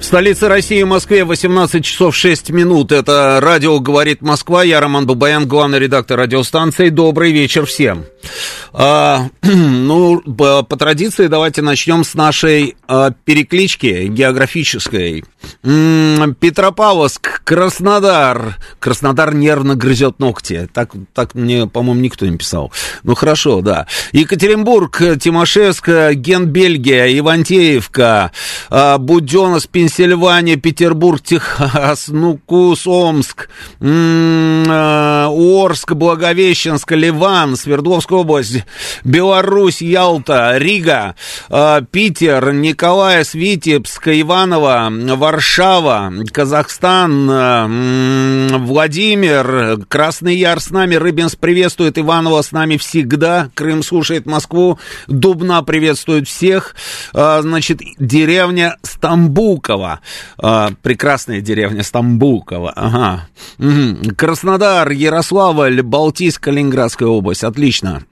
В столице России, Москве, 18 часов 6 минут. Это радио «Говорит Москва». Я Роман Бабаян, главный редактор радиостанции. Добрый вечер всем. А, ну, по, по традиции давайте начнем с нашей а, переклички географической. М-м, Петропавловск, Краснодар. Краснодар нервно грызет ногти. Так, так мне, по-моему, никто не писал. Ну, хорошо, да. Екатеринбург, Тимошевск, Ген, Бельгия, Ивантеевка, а, Буденос, Пенсильвания, Петербург, Техас, Нукус, Омск, а, Орск, Благовещенск, Ливан, Свердловская область, Беларусь, Ялта, Рига, э, Питер, Николаев, Витебск, Иваново, Варшава, Казахстан, э, Владимир, Красный Яр с нами, Рыбинск приветствует, Иваново с нами всегда, Крым слушает Москву, Дубна приветствует всех, э, значит, деревня Стамбулково, прекрасная деревня Стамбулково, ага, Краснодар, Ярославль, Балтийск, Калининградская область, отлично.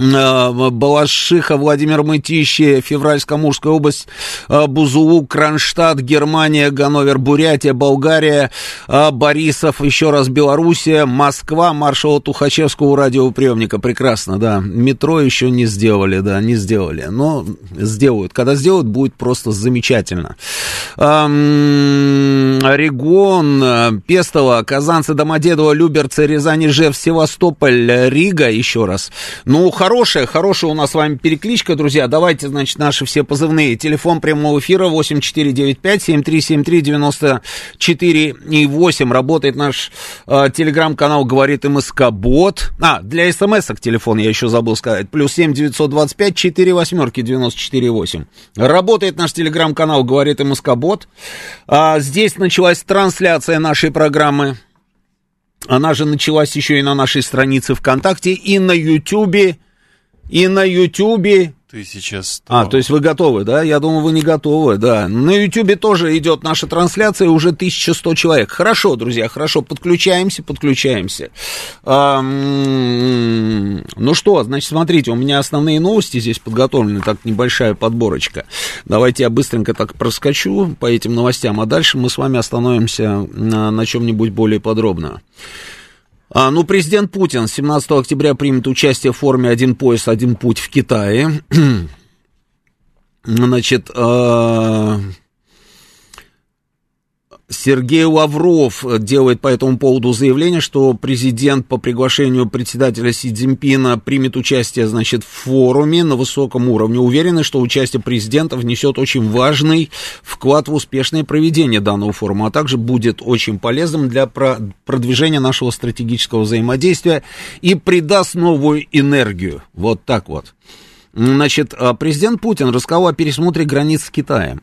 Э, Балашиха, Владимир Мытищи, Февральско-Амурская область, э, Бузулук, Кронштадт, Германия, Ганновер, Бурятия, Болгария, э, Борисов, еще раз Белоруссия, Москва, маршала Тухачевского радиоприемника. Прекрасно, да. Метро еще не сделали, да, не сделали. Но сделают. Когда сделают, будет просто замечательно. Орегон, Пестово, Казанцы, Домодедово, Люберцы, Рязань, Ижев, Севастополь, Рига, еще раз. Ну, хорошо хорошая, хорошая у нас с вами перекличка, друзья. Давайте, значит, наши все позывные. Телефон прямого эфира 8495-7373-94 и 8. Работает наш э, телеграм-канал «Говорит МСК Бот». А, для смс-ок телефон я еще забыл сказать. Плюс 7 925 4 восьмерки 94 8. Работает наш телеграм-канал «Говорит МСК Бот». А, здесь началась трансляция нашей программы. Она же началась еще и на нашей странице ВКонтакте, и на Ютубе и на Ютубе. Ты сейчас... А, то есть вы готовы, да? Я думаю, вы не готовы, да. На Ютубе тоже идет наша трансляция, уже 1100 человек. Хорошо, друзья, хорошо, подключаемся, подключаемся. А, ну что, значит, смотрите, у меня основные новости здесь подготовлены, так небольшая подборочка. Давайте я быстренько так проскочу по этим новостям, а дальше мы с вами остановимся на, на чем-нибудь более подробно. А, ну, президент Путин 17 октября примет участие в форуме «Один пояс, один путь» в Китае. Значит, э, Сергей Лавров делает по этому поводу заявление, что президент по приглашению председателя Си Цзиньпина примет участие, значит, в форуме на высоком уровне. Уверены, что участие президента внесет очень важный вклад в успешное проведение данного форума, а также будет очень полезным для продвижения нашего стратегического взаимодействия и придаст новую энергию. Вот так вот. Значит, а президент Путин рассказал о пересмотре границ с Китаем.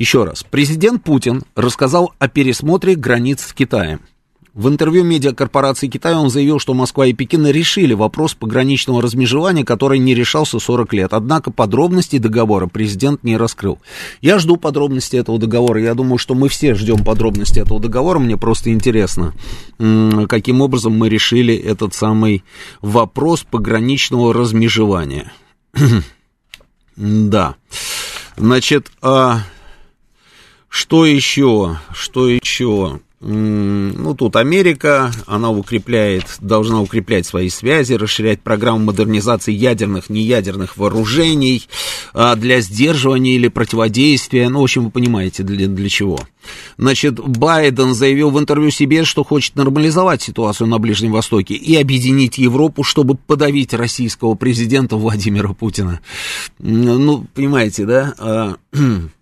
Еще раз, президент Путин рассказал о пересмотре границ с Китаем. В интервью медиакорпорации Китая он заявил, что Москва и Пекин решили вопрос пограничного размежевания, который не решался 40 лет. Однако подробностей договора президент не раскрыл. Я жду подробностей этого договора. Я думаю, что мы все ждем подробностей этого договора. Мне просто интересно, каким образом мы решили этот самый вопрос пограничного размежевания. да. Значит, а, что еще? Что еще? Ну, тут Америка, она укрепляет, должна укреплять свои связи, расширять программу модернизации ядерных, неядерных вооружений а, для сдерживания или противодействия. Ну, в общем, вы понимаете, для, для чего. Значит, Байден заявил в интервью себе, что хочет нормализовать ситуацию на Ближнем Востоке и объединить Европу, чтобы подавить российского президента Владимира Путина. Ну, понимаете, да?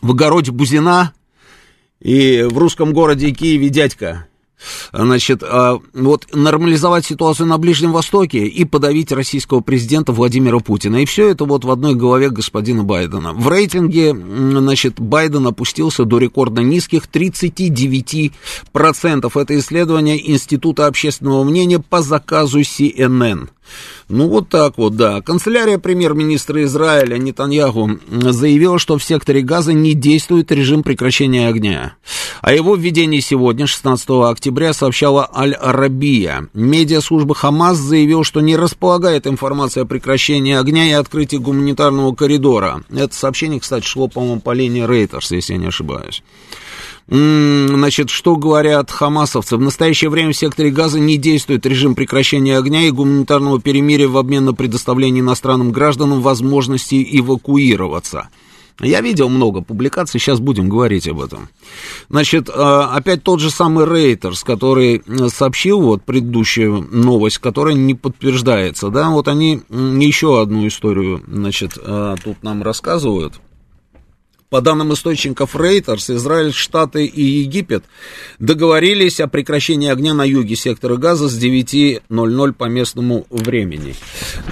В огороде Бузина и в русском городе Киеве дядька. Значит, а, вот нормализовать ситуацию на Ближнем Востоке и подавить российского президента Владимира Путина. И все это вот в одной голове господина Байдена. В рейтинге, значит, Байден опустился до рекордно низких 39%. Это исследование Института общественного мнения по заказу CNN. Ну, вот так вот, да. Канцелярия премьер-министра Израиля Нетаньяху заявила, что в секторе Газа не действует режим прекращения огня. О его введении сегодня, 16 октября, сообщала Аль-Арабия. Медиаслужба Хамас заявила, что не располагает информацией о прекращении огня и открытии гуманитарного коридора. Это сообщение, кстати, шло, по-моему, по линии Рейтерс, если я не ошибаюсь. Значит, что говорят хамасовцы? В настоящее время в секторе Газа не действует режим прекращения огня и гуманитарного перемирия в обмен на предоставление иностранным гражданам возможности эвакуироваться. Я видел много публикаций, сейчас будем говорить об этом. Значит, а, опять тот же самый Рейтерс, который сообщил вот предыдущую новость, которая не подтверждается, да, вот они еще одну историю, значит, а, тут нам рассказывают. По данным источников Reuters, Израиль, Штаты и Египет договорились о прекращении огня на юге сектора газа с 9.00 по местному времени.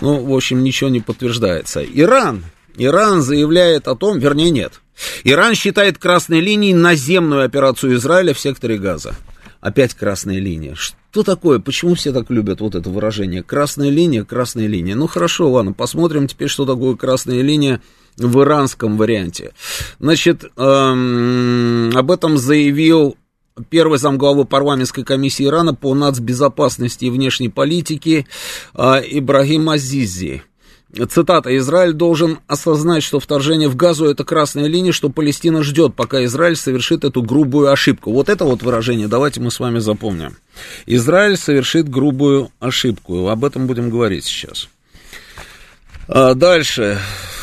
Ну, в общем, ничего не подтверждается. Иран, Иран заявляет о том, вернее, нет. Иран считает красной линией наземную операцию Израиля в секторе газа. Опять красная линия. Что такое? Почему все так любят вот это выражение? Красная линия, красная линия. Ну хорошо, ладно, посмотрим теперь, что такое красная линия в иранском варианте. Значит, эм, об этом заявил первый замглавы парламентской комиссии Ирана по нацбезопасности и внешней политике э, Ибрагим Азизи. Цитата. «Израиль должен осознать, что вторжение в Газу – это красная линия, что Палестина ждет, пока Израиль совершит эту грубую ошибку». Вот это вот выражение давайте мы с вами запомним. Израиль совершит грубую ошибку. Об этом будем говорить сейчас. А дальше.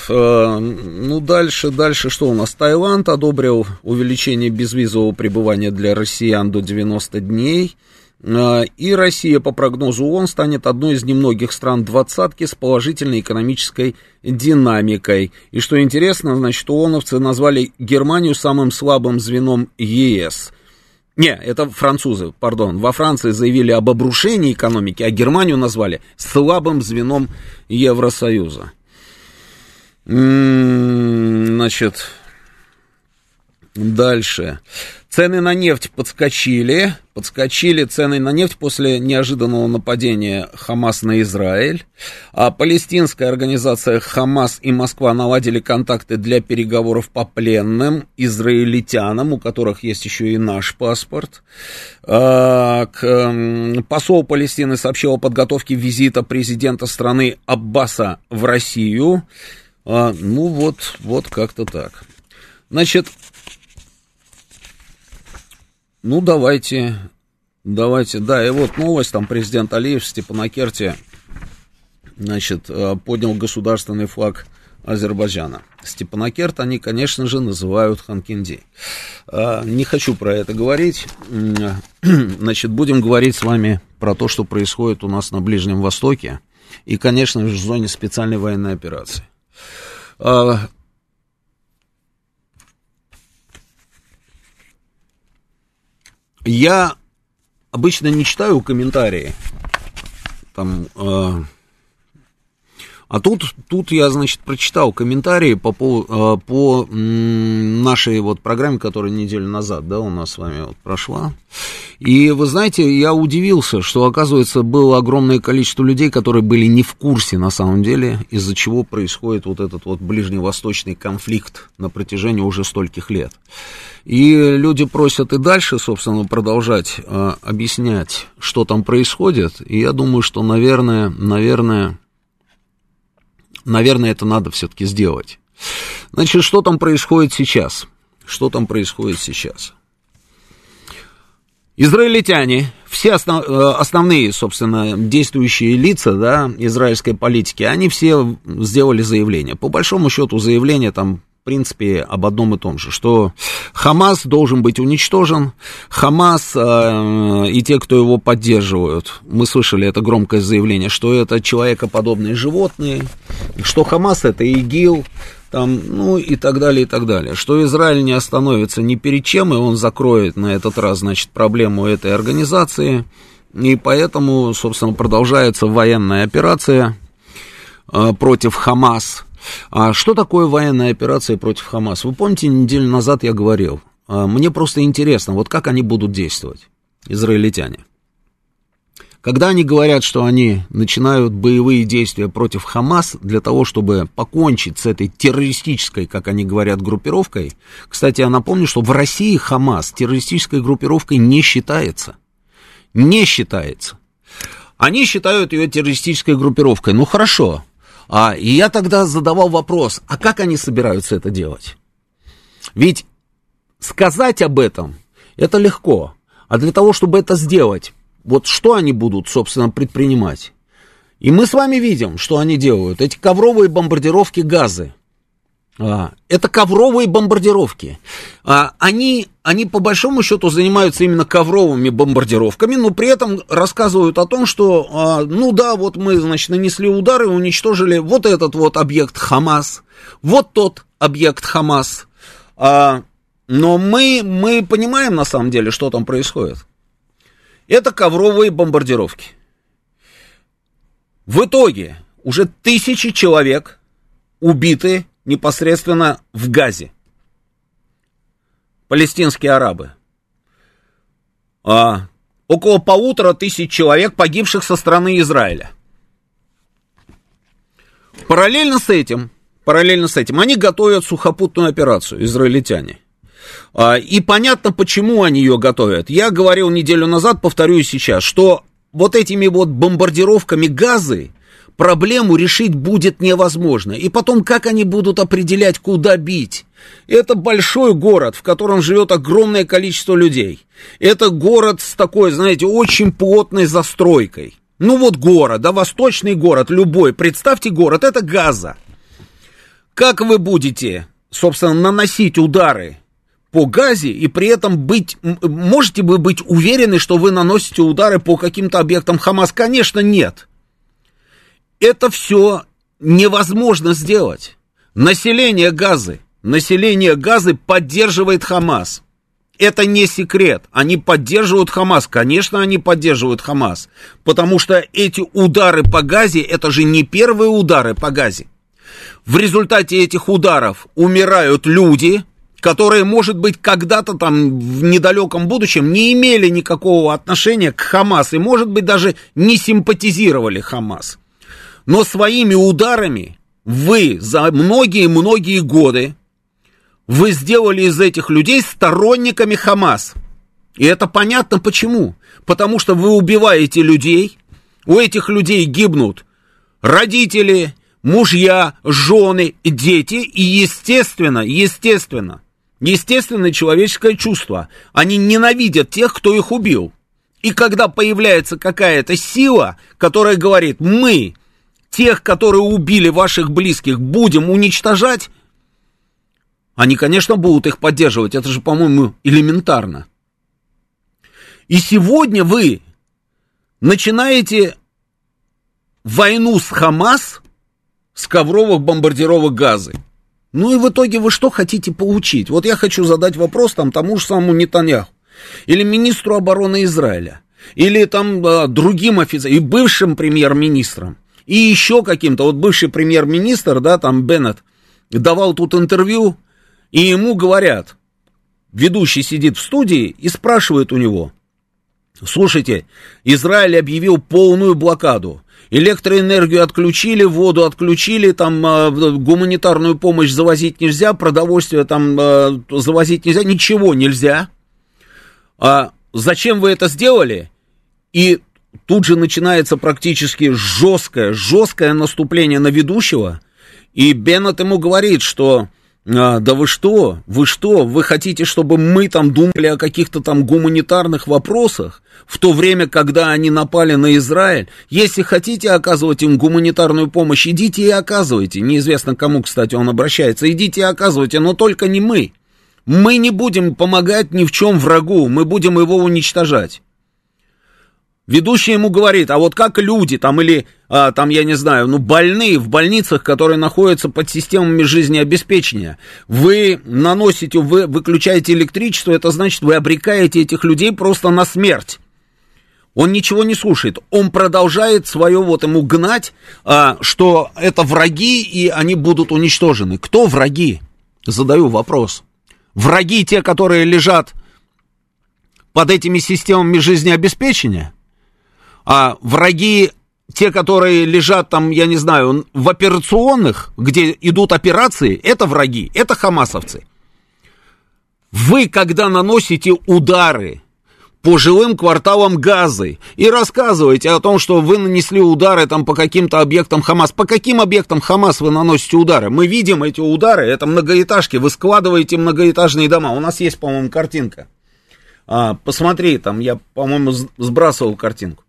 Э, ну, дальше, дальше что у нас? Таиланд одобрил увеличение безвизового пребывания для россиян до 90 дней. Э, и Россия, по прогнозу ООН, станет одной из немногих стран двадцатки с положительной экономической динамикой. И что интересно, значит, ООНовцы назвали Германию самым слабым звеном ЕС. Не, это французы, пардон. Во Франции заявили об обрушении экономики, а Германию назвали слабым звеном Евросоюза. Значит, дальше. Цены на нефть подскочили. Подскочили цены на нефть после неожиданного нападения Хамас на Израиль. А палестинская организация Хамас и Москва наладили контакты для переговоров по пленным израильтянам, у которых есть еще и наш паспорт. А, посол Палестины сообщил о подготовке визита президента страны Аббаса в Россию. А, ну вот, вот как-то так. Значит, ну давайте, давайте, да, и вот новость, там президент Алиев в Степанакерте, значит, а, поднял государственный флаг Азербайджана. Степанакерт они, конечно же, называют Ханкинди. А, не хочу про это говорить. Значит, будем говорить с вами про то, что происходит у нас на Ближнем Востоке и, конечно же, в зоне специальной военной операции. Я обычно не читаю комментарии. Там, а, а тут, тут я, значит, прочитал комментарии по, по, по нашей вот программе, которая неделю назад, да, у нас с вами вот прошла. И вы знаете, я удивился, что, оказывается, было огромное количество людей, которые были не в курсе, на самом деле, из-за чего происходит вот этот вот ближневосточный конфликт на протяжении уже стольких лет. И люди просят и дальше, собственно, продолжать э, объяснять, что там происходит. И я думаю, что, наверное, наверное, наверное, это надо все-таки сделать. Значит, что там происходит сейчас? Что там происходит сейчас? Израильтяне, все основ, э, основные, собственно, действующие лица, да, израильской политики, они все сделали заявление. По большому счету заявление там принципе, об одном и том же, что Хамас должен быть уничтожен, Хамас э, и те, кто его поддерживают, мы слышали это громкое заявление, что это человекоподобные животные, что Хамас это ИГИЛ, там, ну и так далее, и так далее. Что Израиль не остановится ни перед чем, и он закроет на этот раз, значит, проблему этой организации, и поэтому, собственно, продолжается военная операция э, против Хамас. А что такое военная операция против Хамас? Вы помните, неделю назад я говорил, э, мне просто интересно, вот как они будут действовать, израильтяне. Когда они говорят, что они начинают боевые действия против Хамас для того, чтобы покончить с этой террористической, как они говорят, группировкой, кстати, я напомню, что в России Хамас террористической группировкой не считается. Не считается. Они считают ее террористической группировкой. Ну хорошо. А, и я тогда задавал вопрос, а как они собираются это делать? Ведь сказать об этом, это легко. А для того, чтобы это сделать, вот что они будут, собственно, предпринимать? И мы с вами видим, что они делают. Эти ковровые бомбардировки газы. А, это ковровые бомбардировки. А, они, они по большому счету занимаются именно ковровыми бомбардировками, но при этом рассказывают о том, что, а, ну да, вот мы, значит, нанесли удары, уничтожили вот этот вот объект Хамас, вот тот объект Хамас. Но мы, мы понимаем на самом деле, что там происходит. Это ковровые бомбардировки. В итоге уже тысячи человек убиты непосредственно в Газе. Палестинские арабы. А, около полутора тысяч человек, погибших со стороны Израиля. Параллельно с этим, параллельно с этим, они готовят сухопутную операцию, израильтяне. А, и понятно, почему они ее готовят. Я говорил неделю назад, повторю сейчас, что вот этими вот бомбардировками газы проблему решить будет невозможно. И потом, как они будут определять, куда бить? Это большой город, в котором живет огромное количество людей. Это город с такой, знаете, очень плотной застройкой. Ну вот город, да, восточный город, любой. Представьте город, это Газа. Как вы будете, собственно, наносить удары по газе и при этом быть, можете вы быть уверены, что вы наносите удары по каким-то объектам Хамас? Конечно, нет. Это все невозможно сделать. Население Газы, население Газы поддерживает Хамас. Это не секрет. Они поддерживают Хамас. Конечно, они поддерживают Хамас. Потому что эти удары по Газе, это же не первые удары по Газе. В результате этих ударов умирают люди, которые, может быть, когда-то там в недалеком будущем не имели никакого отношения к Хамас и, может быть, даже не симпатизировали Хамас. Но своими ударами вы за многие-многие годы вы сделали из этих людей сторонниками Хамас. И это понятно почему. Потому что вы убиваете людей, у этих людей гибнут родители, мужья, жены, дети, и естественно, естественно, Естественное человеческое чувство. Они ненавидят тех, кто их убил. И когда появляется какая-то сила, которая говорит, мы, тех, которые убили ваших близких, будем уничтожать, они, конечно, будут их поддерживать. Это же, по-моему, элементарно. И сегодня вы начинаете войну с Хамас с ковровых бомбардировок газы. Ну и в итоге вы что хотите получить? Вот я хочу задать вопрос там тому же самому Нетаньяху. Или министру обороны Израиля. Или там а, другим офицерам. И бывшим премьер-министрам. И еще каким-то. Вот бывший премьер-министр, да, там Беннет, давал тут интервью. И ему говорят, ведущий сидит в студии и спрашивает у него. Слушайте, Израиль объявил полную блокаду электроэнергию отключили, воду отключили, там э, гуманитарную помощь завозить нельзя, продовольствие там э, завозить нельзя, ничего нельзя. А зачем вы это сделали? И тут же начинается практически жесткое, жесткое наступление на ведущего. И Беннет ему говорит, что а, да вы что, вы что, вы хотите, чтобы мы там думали о каких-то там гуманитарных вопросах, в то время, когда они напали на Израиль? Если хотите оказывать им гуманитарную помощь, идите и оказывайте. Неизвестно, кому, кстати, он обращается. Идите и оказывайте, но только не мы. Мы не будем помогать ни в чем врагу, мы будем его уничтожать. Ведущий ему говорит, а вот как люди там или, а, там, я не знаю, ну, больные в больницах, которые находятся под системами жизнеобеспечения, вы наносите, вы выключаете электричество, это значит, вы обрекаете этих людей просто на смерть. Он ничего не слушает, он продолжает свое вот ему гнать, а, что это враги и они будут уничтожены. Кто враги? Задаю вопрос. Враги те, которые лежат под этими системами жизнеобеспечения? А враги те, которые лежат там, я не знаю, в операционных, где идут операции, это враги, это хамасовцы. Вы, когда наносите удары по жилым кварталам Газы и рассказываете о том, что вы нанесли удары там по каким-то объектам Хамас. По каким объектам Хамас вы наносите удары? Мы видим эти удары, это многоэтажки, вы складываете многоэтажные дома. У нас есть, по-моему, картинка. А, посмотри, там я, по-моему, сбрасывал картинку.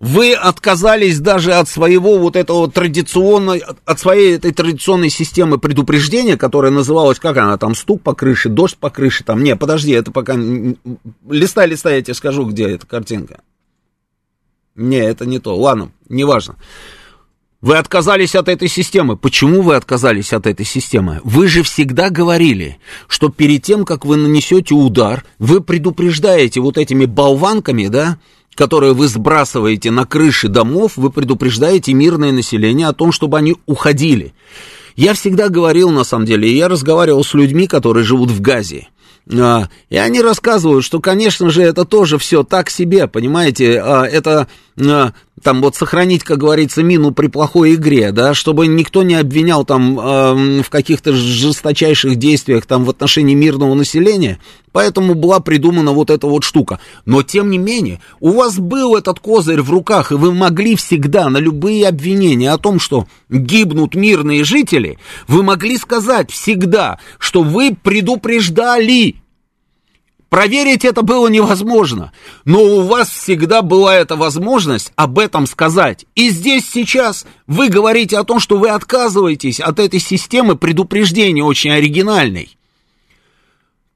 Вы отказались даже от своего вот этого традиционной, от своей этой традиционной системы предупреждения, которая называлась, как она там, стук по крыше, дождь по крыше, там, не, подожди, это пока, листай, листай, я тебе скажу, где эта картинка. Не, это не то, ладно, неважно. Вы отказались от этой системы. Почему вы отказались от этой системы? Вы же всегда говорили, что перед тем, как вы нанесете удар, вы предупреждаете вот этими болванками, да, которые вы сбрасываете на крыши домов, вы предупреждаете мирное население о том, чтобы они уходили. Я всегда говорил, на самом деле, и я разговаривал с людьми, которые живут в Газе. А, и они рассказывают, что, конечно же, это тоже все так себе, понимаете, а, это а, там вот сохранить, как говорится, мину при плохой игре, да, чтобы никто не обвинял там в каких-то жесточайших действиях там в отношении мирного населения, поэтому была придумана вот эта вот штука. Но, тем не менее, у вас был этот козырь в руках, и вы могли всегда на любые обвинения о том, что гибнут мирные жители, вы могли сказать всегда, что вы предупреждали, Проверить это было невозможно, но у вас всегда была эта возможность об этом сказать. И здесь сейчас вы говорите о том, что вы отказываетесь от этой системы предупреждения очень оригинальной.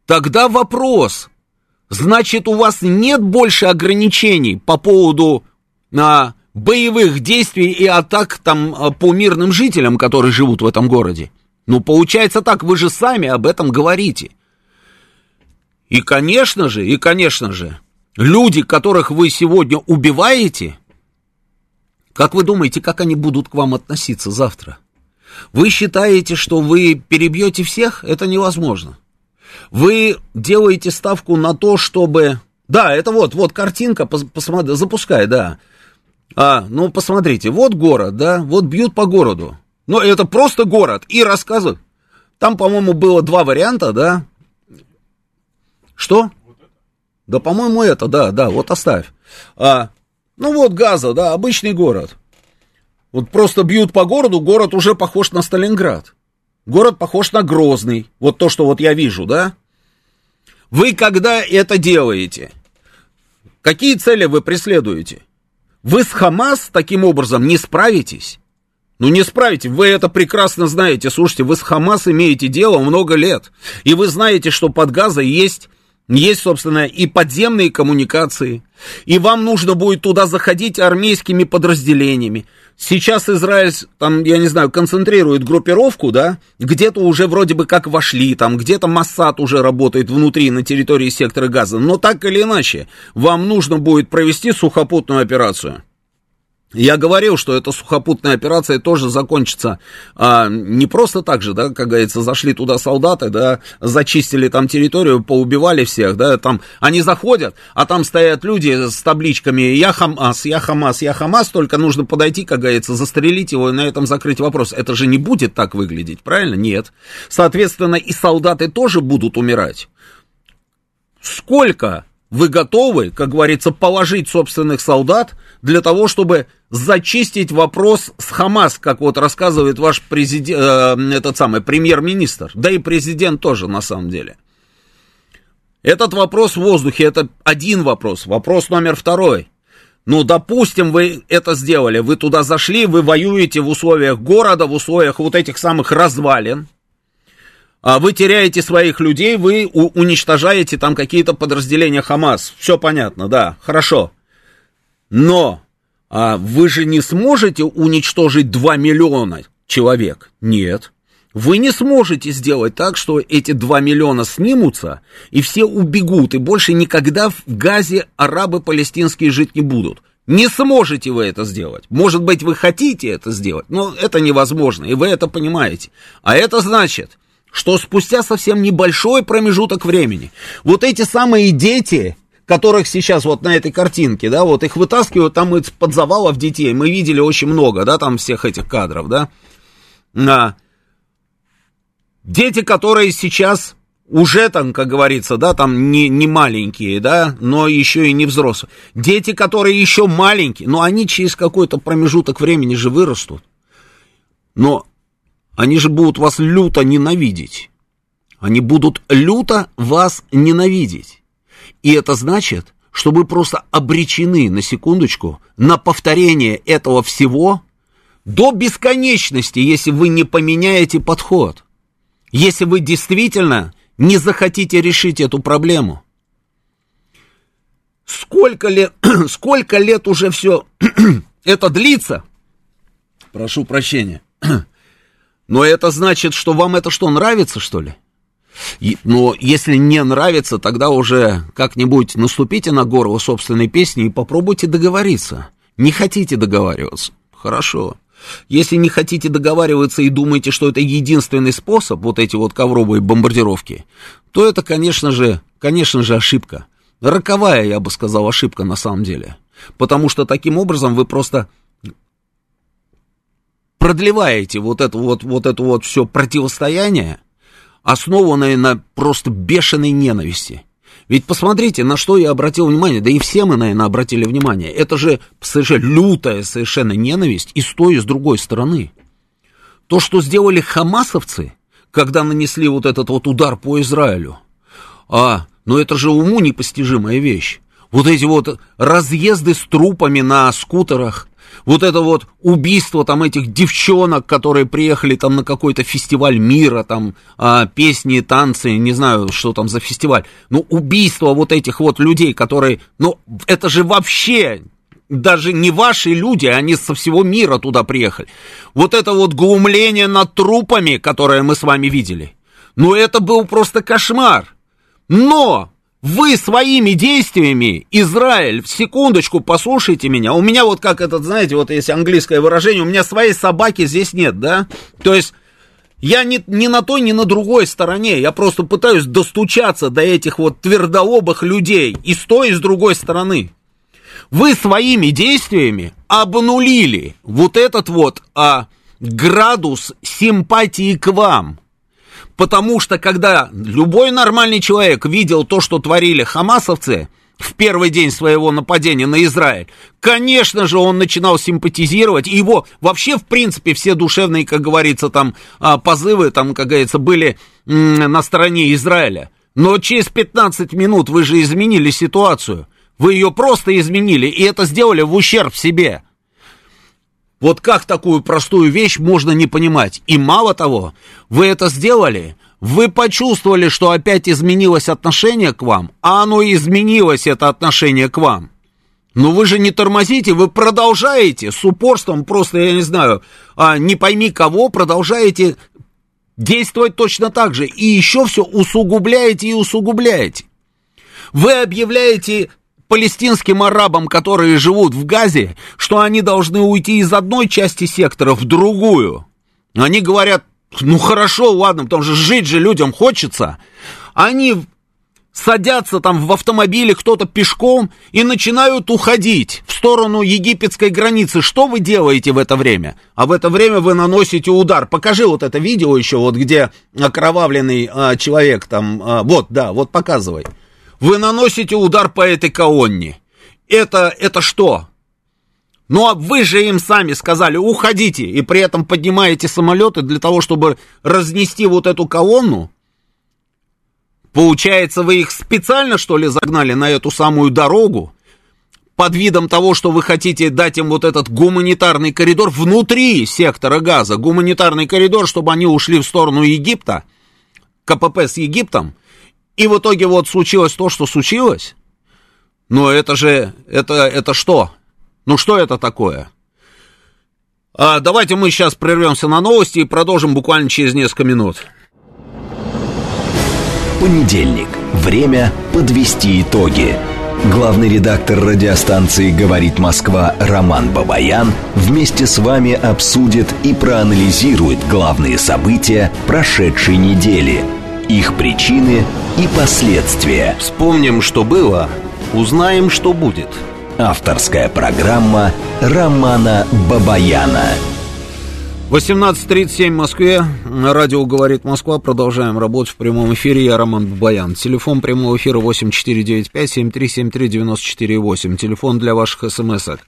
Тогда вопрос, значит у вас нет больше ограничений по поводу а, боевых действий и атак там а, по мирным жителям, которые живут в этом городе? Ну, получается так, вы же сами об этом говорите. И, конечно же, и, конечно же, люди, которых вы сегодня убиваете, как вы думаете, как они будут к вам относиться завтра? Вы считаете, что вы перебьете всех? Это невозможно. Вы делаете ставку на то, чтобы... Да, это вот, вот картинка, посмотри, запускай, да. А, ну, посмотрите, вот город, да, вот бьют по городу. Но это просто город, и рассказывают. Там, по-моему, было два варианта, да, что? Да, по-моему, это, да, да, вот оставь. А, ну вот Газа, да, обычный город. Вот просто бьют по городу, город уже похож на Сталинград. Город похож на Грозный. Вот то, что вот я вижу, да? Вы когда это делаете? Какие цели вы преследуете? Вы с Хамас таким образом не справитесь? Ну не справитесь, вы это прекрасно знаете. Слушайте, вы с Хамас имеете дело много лет. И вы знаете, что под Газой есть есть, собственно, и подземные коммуникации, и вам нужно будет туда заходить армейскими подразделениями. Сейчас Израиль, там, я не знаю, концентрирует группировку, да, где-то уже вроде бы как вошли, там, где-то Массад уже работает внутри, на территории сектора газа, но так или иначе, вам нужно будет провести сухопутную операцию. Я говорил, что эта сухопутная операция тоже закончится а, не просто так же, да, как говорится, зашли туда солдаты, да, зачистили там территорию, поубивали всех, да, там они заходят, а там стоят люди с табличками «Я Хамас, я Хамас, я Хамас», только нужно подойти, как говорится, застрелить его и на этом закрыть вопрос. Это же не будет так выглядеть, правильно? Нет. Соответственно, и солдаты тоже будут умирать. Сколько вы готовы, как говорится, положить собственных солдат для того, чтобы зачистить вопрос с Хамас, как вот рассказывает ваш президент, э, этот самый премьер-министр, да и президент тоже на самом деле. Этот вопрос в воздухе, это один вопрос. Вопрос номер второй. Ну, допустим, вы это сделали, вы туда зашли, вы воюете в условиях города, в условиях вот этих самых развалин, а вы теряете своих людей, вы уничтожаете там какие-то подразделения Хамас. Все понятно, да, хорошо. Но а вы же не сможете уничтожить 2 миллиона человек. Нет. Вы не сможете сделать так, что эти 2 миллиона снимутся, и все убегут, и больше никогда в Газе арабы палестинские жить не будут. Не сможете вы это сделать. Может быть, вы хотите это сделать, но это невозможно, и вы это понимаете. А это значит, что спустя совсем небольшой промежуток времени вот эти самые дети, которых сейчас вот на этой картинке, да, вот их вытаскивают там из-под завалов детей, мы видели очень много, да, там всех этих кадров, да, а, дети, которые сейчас уже там, как говорится, да, там не, не маленькие, да, но еще и не взрослые. Дети, которые еще маленькие, но они через какой-то промежуток времени же вырастут. Но они же будут вас люто ненавидеть. Они будут люто вас ненавидеть. И это значит, что вы просто обречены, на секундочку, на повторение этого всего до бесконечности, если вы не поменяете подход. Если вы действительно не захотите решить эту проблему. Сколько лет, сколько лет уже все это длится? Прошу прощения. Но это значит, что вам это что, нравится, что ли? Но если не нравится, тогда уже как-нибудь наступите на горло собственной песни и попробуйте договориться. Не хотите договариваться? Хорошо. Если не хотите договариваться и думаете, что это единственный способ, вот эти вот ковровые бомбардировки, то это, конечно же, конечно же, ошибка. Роковая, я бы сказал, ошибка на самом деле. Потому что таким образом вы просто продлеваете вот это вот, вот это вот все противостояние, основанное на просто бешеной ненависти. Ведь посмотрите, на что я обратил внимание, да и все мы, наверное, обратили внимание. Это же совершенно лютая совершенно ненависть и с той, и с другой стороны. То, что сделали хамасовцы, когда нанесли вот этот вот удар по Израилю, а, ну это же уму непостижимая вещь. Вот эти вот разъезды с трупами на скутерах, вот это вот убийство там этих девчонок, которые приехали там на какой-то фестиваль мира, там а, песни, танцы, не знаю, что там за фестиваль. Ну, убийство вот этих вот людей, которые, ну, это же вообще даже не ваши люди, они со всего мира туда приехали. Вот это вот глумление над трупами, которое мы с вами видели. Ну, это был просто кошмар. Но вы своими действиями, Израиль, секундочку, послушайте меня. У меня вот как этот, знаете, вот есть английское выражение, у меня своей собаки здесь нет, да? То есть я ни, ни на той, ни на другой стороне. Я просто пытаюсь достучаться до этих вот твердолобых людей и с той, и с другой стороны. Вы своими действиями обнулили вот этот вот а, градус симпатии к вам – Потому что когда любой нормальный человек видел то, что творили хамасовцы в первый день своего нападения на Израиль, конечно же, он начинал симпатизировать. И его вообще, в принципе, все душевные, как говорится, там а, позывы, там, как говорится, были на стороне Израиля. Но через 15 минут вы же изменили ситуацию. Вы ее просто изменили, и это сделали в ущерб себе. Вот как такую простую вещь можно не понимать? И мало того, вы это сделали, вы почувствовали, что опять изменилось отношение к вам, а оно изменилось, это отношение к вам. Но вы же не тормозите, вы продолжаете с упорством, просто, я не знаю, а, не пойми кого, продолжаете действовать точно так же. И еще все усугубляете и усугубляете. Вы объявляете палестинским арабам, которые живут в Газе, что они должны уйти из одной части сектора в другую. Они говорят, ну хорошо, ладно, потому что жить же людям хочется. Они садятся там в автомобиле, кто-то пешком, и начинают уходить в сторону египетской границы. Что вы делаете в это время? А в это время вы наносите удар. Покажи вот это видео еще, вот где окровавленный а, человек там, а, вот, да, вот показывай. Вы наносите удар по этой колонне. Это, это что? Ну, а вы же им сами сказали, уходите, и при этом поднимаете самолеты для того, чтобы разнести вот эту колонну? Получается, вы их специально, что ли, загнали на эту самую дорогу? Под видом того, что вы хотите дать им вот этот гуманитарный коридор внутри сектора газа, гуманитарный коридор, чтобы они ушли в сторону Египта, КПП с Египтом, и в итоге вот случилось то, что случилось. Но это же, это, это что? Ну что это такое? А, давайте мы сейчас прервемся на новости и продолжим буквально через несколько минут. Понедельник. Время подвести итоги. Главный редактор радиостанции «Говорит Москва» Роман Бабаян вместе с вами обсудит и проанализирует главные события прошедшей недели, их причины и последствия. Вспомним, что было, узнаем, что будет. Авторская программа Романа Бабаяна. 18.37 в Москве. Радио «Говорит Москва». Продолжаем работать в прямом эфире. Я Роман Бабаян. Телефон прямого эфира 8495-7373-94-8. Телефон для ваших смс-ок.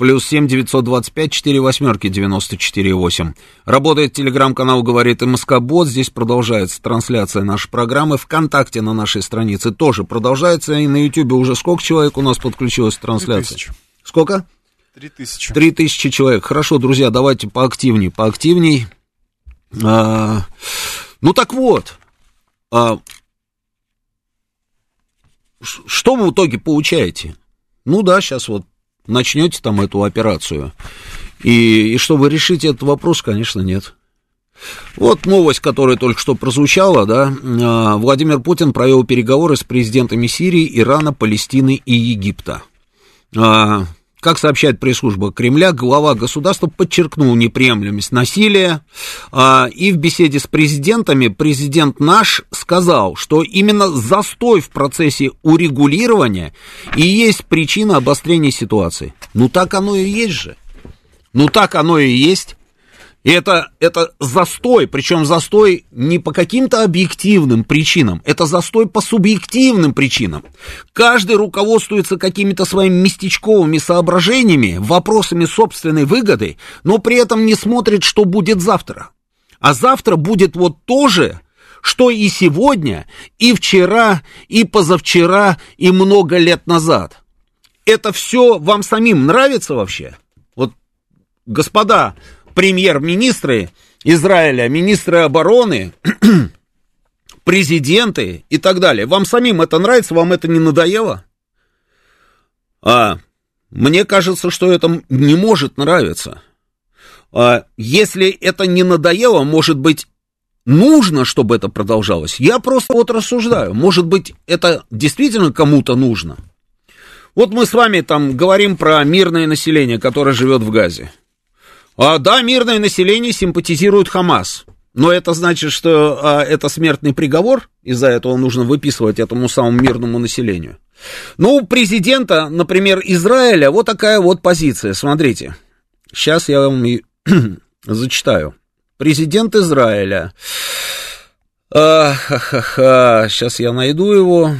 Плюс 7 925 4 восьмерки 94 8. Работает телеграм-канал «Говорит МСК Бот». Здесь продолжается трансляция нашей программы. Вконтакте на нашей странице тоже продолжается. И на Ютубе уже сколько человек у нас подключилось к трансляции? Сколько? Три тысячи. Три тысячи человек. Хорошо, друзья, давайте поактивней, поактивней. А, ну так вот, а, что вы в итоге получаете? Ну да, сейчас вот начнете там эту операцию. И, и чтобы решить этот вопрос, конечно, нет. Вот новость, которая только что прозвучала, да, а, Владимир Путин провел переговоры с президентами Сирии, Ирана, Палестины и Египта. Как сообщает пресс-служба Кремля, глава государства подчеркнул неприемлемость насилия, а, и в беседе с президентами президент наш сказал, что именно застой в процессе урегулирования и есть причина обострения ситуации. Ну так оно и есть же. Ну так оно и есть. И это, это застой, причем застой не по каким-то объективным причинам, это застой по субъективным причинам. Каждый руководствуется какими-то своими местечковыми соображениями, вопросами собственной выгоды, но при этом не смотрит, что будет завтра. А завтра будет вот то же, что и сегодня, и вчера, и позавчера, и много лет назад. Это все вам самим нравится вообще? Вот, господа, премьер-министры Израиля, министры обороны, президенты и так далее. Вам самим это нравится, вам это не надоело? А, мне кажется, что это не может нравиться. А, если это не надоело, может быть, нужно, чтобы это продолжалось. Я просто вот рассуждаю. Может быть, это действительно кому-то нужно. Вот мы с вами там говорим про мирное население, которое живет в Газе. А, да, мирное население симпатизирует Хамас. Но это значит, что а, это смертный приговор, из-за этого нужно выписывать этому самому мирному населению. Ну, у президента, например, Израиля вот такая вот позиция. Смотрите, сейчас я вам зачитаю. Президент Израиля. А, ха -ха -ха. Сейчас я найду его.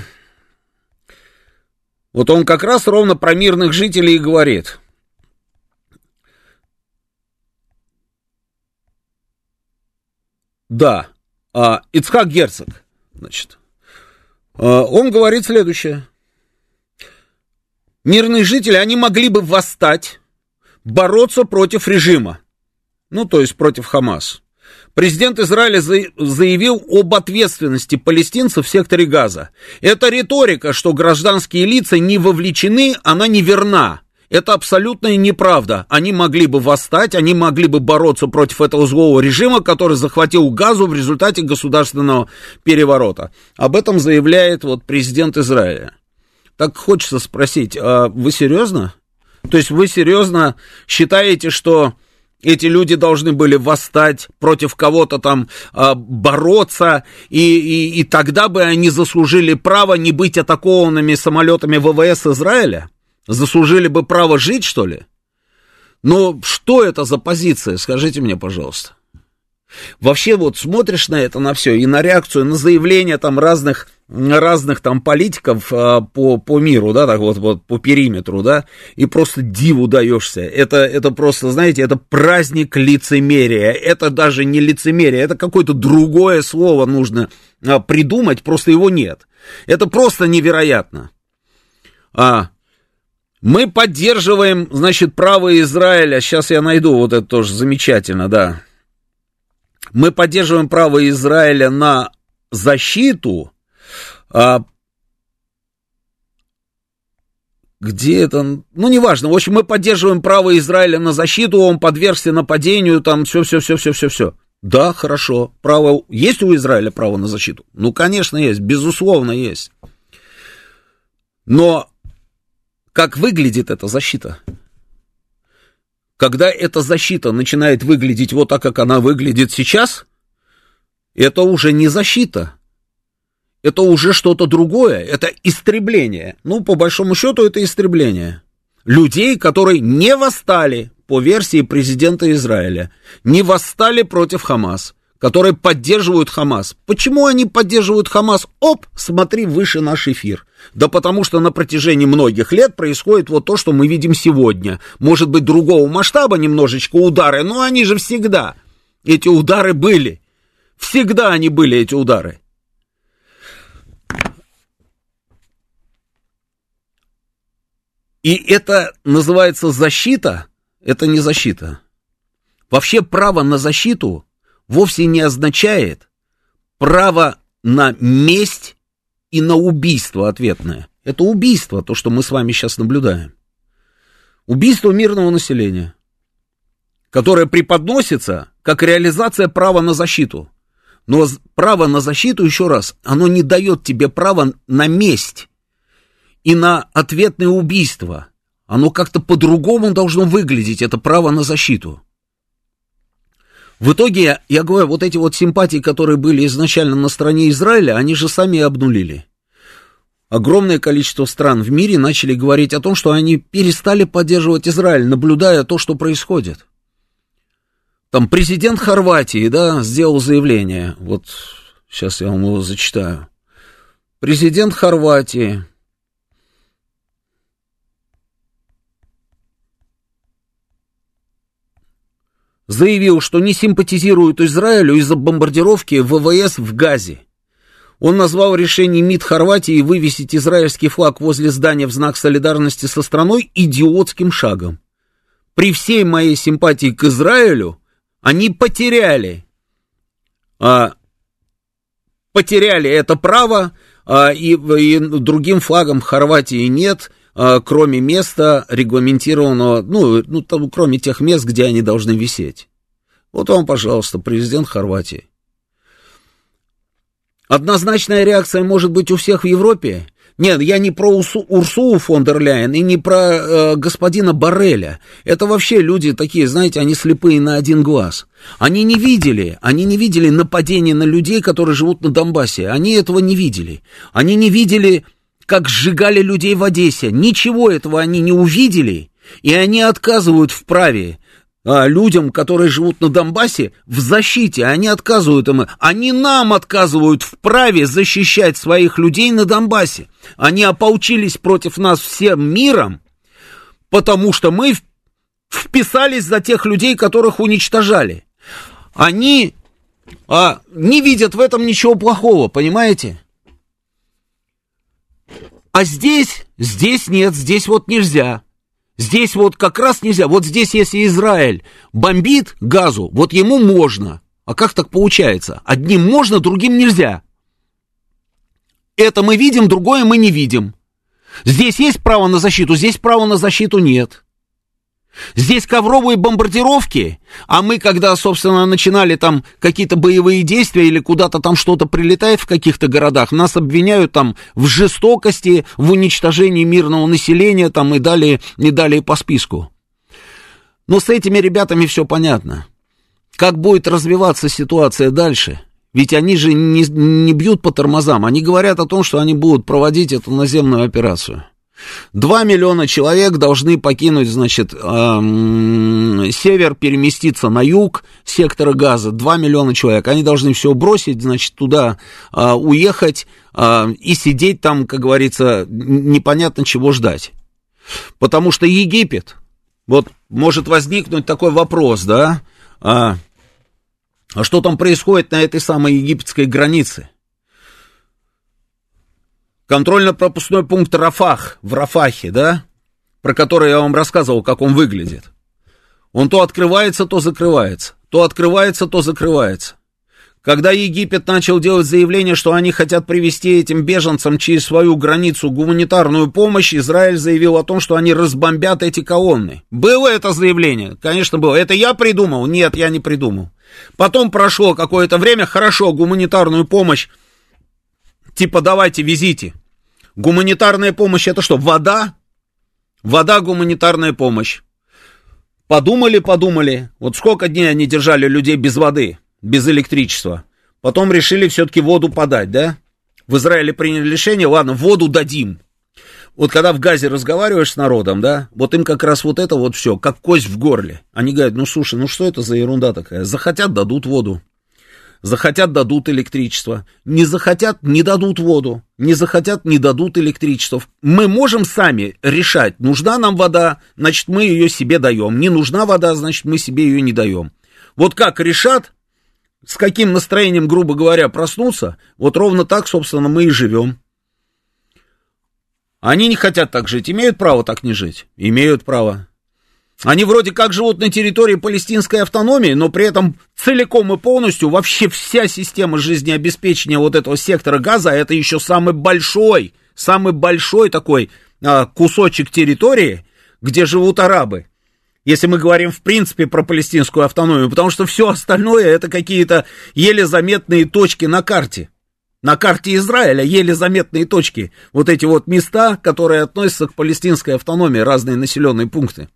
Вот он как раз ровно про мирных жителей и говорит. Да, а, Ицхак Герцог, значит, а, он говорит следующее. Мирные жители, они могли бы восстать, бороться против режима, ну, то есть против Хамас. Президент Израиля заявил об ответственности палестинцев в секторе Газа. Эта риторика, что гражданские лица не вовлечены, она неверна. Это абсолютная неправда. Они могли бы восстать, они могли бы бороться против этого злого режима, который захватил газу в результате государственного переворота. Об этом заявляет вот президент Израиля. Так хочется спросить, а вы серьезно? То есть вы серьезно считаете, что эти люди должны были восстать против кого-то там, а, бороться, и, и, и тогда бы они заслужили право не быть атакованными самолетами ВВС Израиля? Заслужили бы право жить, что ли? Но что это за позиция, скажите мне, пожалуйста. Вообще вот смотришь на это, на все, и на реакцию, на заявления там разных, разных там политиков а, по, по миру, да, так вот, вот по периметру, да, и просто диву даешься. Это, это просто, знаете, это праздник лицемерия. Это даже не лицемерие, это какое-то другое слово нужно а, придумать, просто его нет. Это просто невероятно. А, мы поддерживаем, значит, право Израиля. Сейчас я найду вот это тоже замечательно, да. Мы поддерживаем право Израиля на защиту. А, где это, ну, неважно, в общем, мы поддерживаем право Израиля на защиту, он подвергся нападению, там, все-все-все-все-все-все. Да, хорошо, право, есть у Израиля право на защиту? Ну, конечно, есть, безусловно, есть. Но как выглядит эта защита? Когда эта защита начинает выглядеть вот так, как она выглядит сейчас, это уже не защита, это уже что-то другое, это истребление. Ну, по большому счету, это истребление. Людей, которые не восстали, по версии президента Израиля, не восстали против Хамас, которые поддерживают Хамас. Почему они поддерживают Хамас? Оп, смотри выше наш эфир. Да потому что на протяжении многих лет происходит вот то, что мы видим сегодня. Может быть, другого масштаба немножечко удары, но они же всегда. Эти удары были. Всегда они были, эти удары. И это называется защита, это не защита. Вообще право на защиту вовсе не означает право на месть и на убийство ответное. Это убийство, то, что мы с вами сейчас наблюдаем. Убийство мирного населения, которое преподносится как реализация права на защиту. Но право на защиту, еще раз, оно не дает тебе права на месть и на ответное убийство. Оно как-то по-другому должно выглядеть, это право на защиту. В итоге, я говорю, вот эти вот симпатии, которые были изначально на стороне Израиля, они же сами обнулили. Огромное количество стран в мире начали говорить о том, что они перестали поддерживать Израиль, наблюдая то, что происходит. Там президент Хорватии, да, сделал заявление. Вот сейчас я вам его зачитаю. Президент Хорватии заявил, что не симпатизирует Израилю из-за бомбардировки ВВС в Газе. Он назвал решение МИД Хорватии вывесить израильский флаг возле здания в знак солидарности со страной идиотским шагом. При всей моей симпатии к Израилю они потеряли, а, потеряли это право, а, и, и другим флагом Хорватии нет, кроме места регламентированного, ну, ну там, кроме тех мест, где они должны висеть. Вот вам, пожалуйста, президент Хорватии. Однозначная реакция может быть у всех в Европе? Нет, я не про Урсу, Урсулу фон дер Ляйен и не про э, господина Барреля. Это вообще люди такие, знаете, они слепые на один глаз. Они не видели, они не видели нападения на людей, которые живут на Донбассе. Они этого не видели. Они не видели как сжигали людей в Одессе. Ничего этого они не увидели, и они отказывают в праве а, людям, которые живут на Донбассе, в защите. Они отказывают им. Они нам отказывают в праве защищать своих людей на Донбассе. Они ополчились против нас всем миром, потому что мы вписались за тех людей, которых уничтожали. Они а, не видят в этом ничего плохого, понимаете? А здесь, здесь нет, здесь вот нельзя. Здесь вот как раз нельзя. Вот здесь, если Израиль бомбит газу, вот ему можно. А как так получается? Одним можно, другим нельзя. Это мы видим, другое мы не видим. Здесь есть право на защиту, здесь права на защиту нет. Здесь ковровые бомбардировки, а мы, когда, собственно, начинали там какие-то боевые действия или куда-то там что-то прилетает в каких-то городах, нас обвиняют там в жестокости, в уничтожении мирного населения там и далее, и далее по списку. Но с этими ребятами все понятно. Как будет развиваться ситуация дальше? Ведь они же не, не бьют по тормозам, они говорят о том, что они будут проводить эту наземную операцию. Два миллиона человек должны покинуть, значит, эм, север, переместиться на юг сектора газа. Два миллиона человек. Они должны все бросить, значит, туда э, уехать э, и сидеть там, как говорится, непонятно чего ждать. Потому что Египет, вот может возникнуть такой вопрос, да, а, а что там происходит на этой самой египетской границе? Контрольно-пропускной пункт Рафах в Рафахе, да, про который я вам рассказывал, как он выглядит. Он то открывается, то закрывается, то открывается, то закрывается. Когда Египет начал делать заявление, что они хотят привести этим беженцам через свою границу гуманитарную помощь, Израиль заявил о том, что они разбомбят эти колонны. Было это заявление? Конечно, было. Это я придумал? Нет, я не придумал. Потом прошло какое-то время, хорошо, гуманитарную помощь, типа давайте везите. Гуманитарная помощь это что, вода? Вода, гуманитарная помощь. Подумали, подумали. Вот сколько дней они держали людей без воды? без электричества. Потом решили все-таки воду подать, да? В Израиле приняли решение, ладно, воду дадим. Вот когда в Газе разговариваешь с народом, да, вот им как раз вот это вот все, как кость в горле. Они говорят, ну слушай, ну что это за ерунда такая? Захотят, дадут воду. Захотят, дадут электричество. Не захотят, не дадут воду. Не захотят, не дадут электричество. Мы можем сами решать, нужна нам вода, значит, мы ее себе даем. Не нужна вода, значит, мы себе ее не даем. Вот как решат, с каким настроением, грубо говоря, проснуться, вот ровно так, собственно, мы и живем. Они не хотят так жить, имеют право так не жить? Имеют право. Они вроде как живут на территории палестинской автономии, но при этом целиком и полностью вообще вся система жизнеобеспечения вот этого сектора газа, это еще самый большой, самый большой такой а, кусочек территории, где живут арабы если мы говорим в принципе про палестинскую автономию, потому что все остальное это какие-то еле заметные точки на карте. На карте Израиля еле заметные точки. Вот эти вот места, которые относятся к палестинской автономии, разные населенные пункты.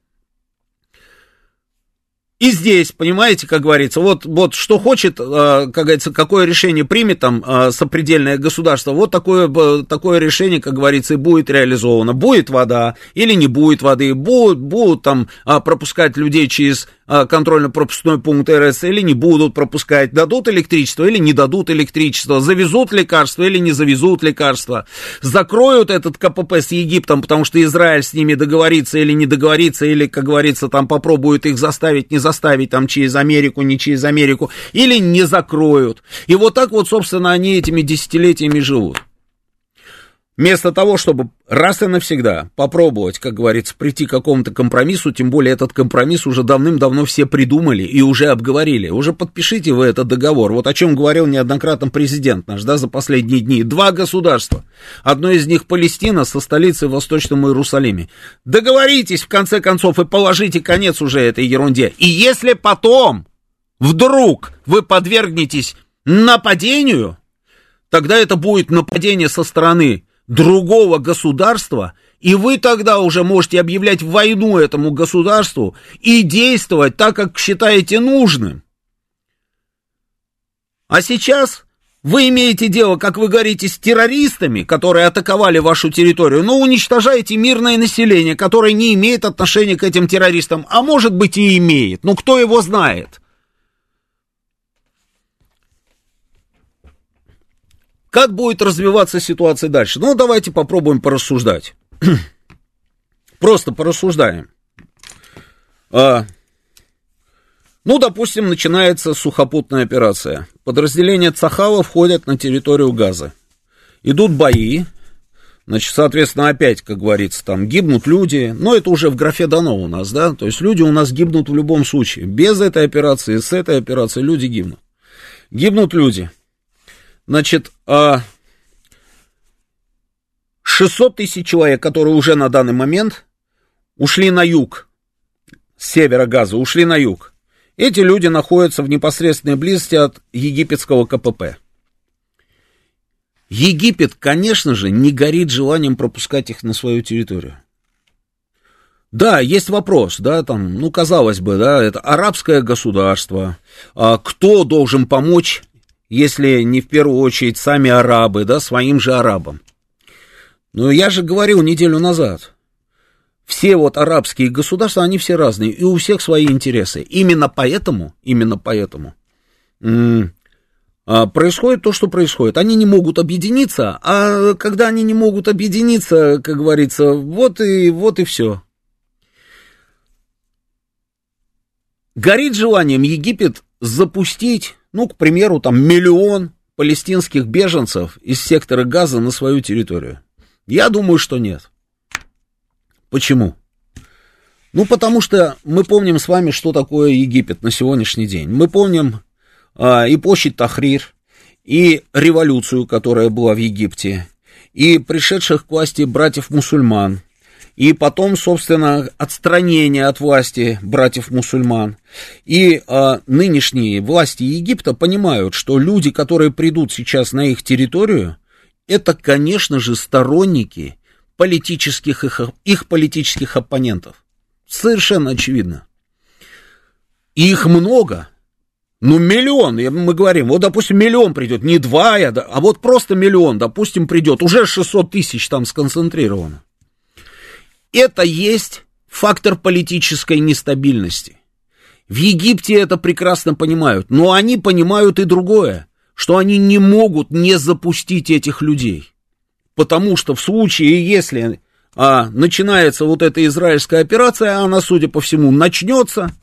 И здесь, понимаете, как говорится, вот, вот что хочет, э, как говорится, какое решение примет там э, сопредельное государство, вот такое, такое решение, как говорится, и будет реализовано. Будет вода или не будет воды, будут, будут там э, пропускать людей через а, контрольно-пропускной пункт РС или не будут пропускать, дадут электричество или не дадут электричество, завезут лекарства или не завезут лекарства, закроют этот КПП с Египтом, потому что Израиль с ними договорится или не договорится, или, как говорится, там попробуют их заставить, не заставить там через Америку, не через Америку, или не закроют. И вот так вот, собственно, они этими десятилетиями живут. Вместо того, чтобы раз и навсегда попробовать, как говорится, прийти к какому-то компромиссу, тем более этот компромисс уже давным-давно все придумали и уже обговорили. Уже подпишите вы этот договор. Вот о чем говорил неоднократно президент наш, да, за последние дни. Два государства. Одно из них Палестина со столицей в Восточном Иерусалиме. Договоритесь, в конце концов, и положите конец уже этой ерунде. И если потом вдруг вы подвергнетесь нападению, тогда это будет нападение со стороны другого государства, и вы тогда уже можете объявлять войну этому государству и действовать так, как считаете нужным. А сейчас вы имеете дело, как вы говорите, с террористами, которые атаковали вашу территорию, но уничтожаете мирное население, которое не имеет отношения к этим террористам, а может быть и имеет, но кто его знает. Как будет развиваться ситуация дальше? Ну, давайте попробуем порассуждать. Просто порассуждаем. А, ну, допустим, начинается сухопутная операция. Подразделения Цахала входят на территорию Газа. Идут бои. Значит, соответственно, опять, как говорится, там гибнут люди. Но это уже в графе дано у нас, да? То есть люди у нас гибнут в любом случае. Без этой операции, с этой операцией люди гибнут. Гибнут люди. Значит, 600 а, тысяч человек, которые уже на данный момент ушли на юг, с севера Газа, ушли на юг. Эти люди находятся в непосредственной близости от египетского КПП. Египет, конечно же, не горит желанием пропускать их на свою территорию. Да, есть вопрос, да, там, ну, казалось бы, да, это арабское государство, а кто должен помочь если не в первую очередь сами арабы, да, своим же арабам. Но я же говорил неделю назад, все вот арабские государства, они все разные, и у всех свои интересы. Именно поэтому, именно поэтому а, происходит то, что происходит. Они не могут объединиться, а когда они не могут объединиться, как говорится, вот и, вот и все. Горит желанием Египет запустить ну, к примеру, там миллион палестинских беженцев из сектора Газа на свою территорию? Я думаю, что нет. Почему? Ну, потому что мы помним с вами, что такое Египет на сегодняшний день. Мы помним а, и площадь Тахрир, и революцию, которая была в Египте, и пришедших к власти братьев-мусульман, и потом, собственно, отстранение от власти братьев-мусульман. И а, нынешние власти Египта понимают, что люди, которые придут сейчас на их территорию, это, конечно же, сторонники политических их, их политических оппонентов. Совершенно очевидно. Их много. Ну, миллион, мы говорим, вот, допустим, миллион придет, не два, а вот просто миллион, допустим, придет, уже 600 тысяч там сконцентрировано. Это есть фактор политической нестабильности. В Египте это прекрасно понимают, но они понимают и другое, что они не могут не запустить этих людей. Потому что в случае, если а, начинается вот эта израильская операция, она, судя по всему, начнется,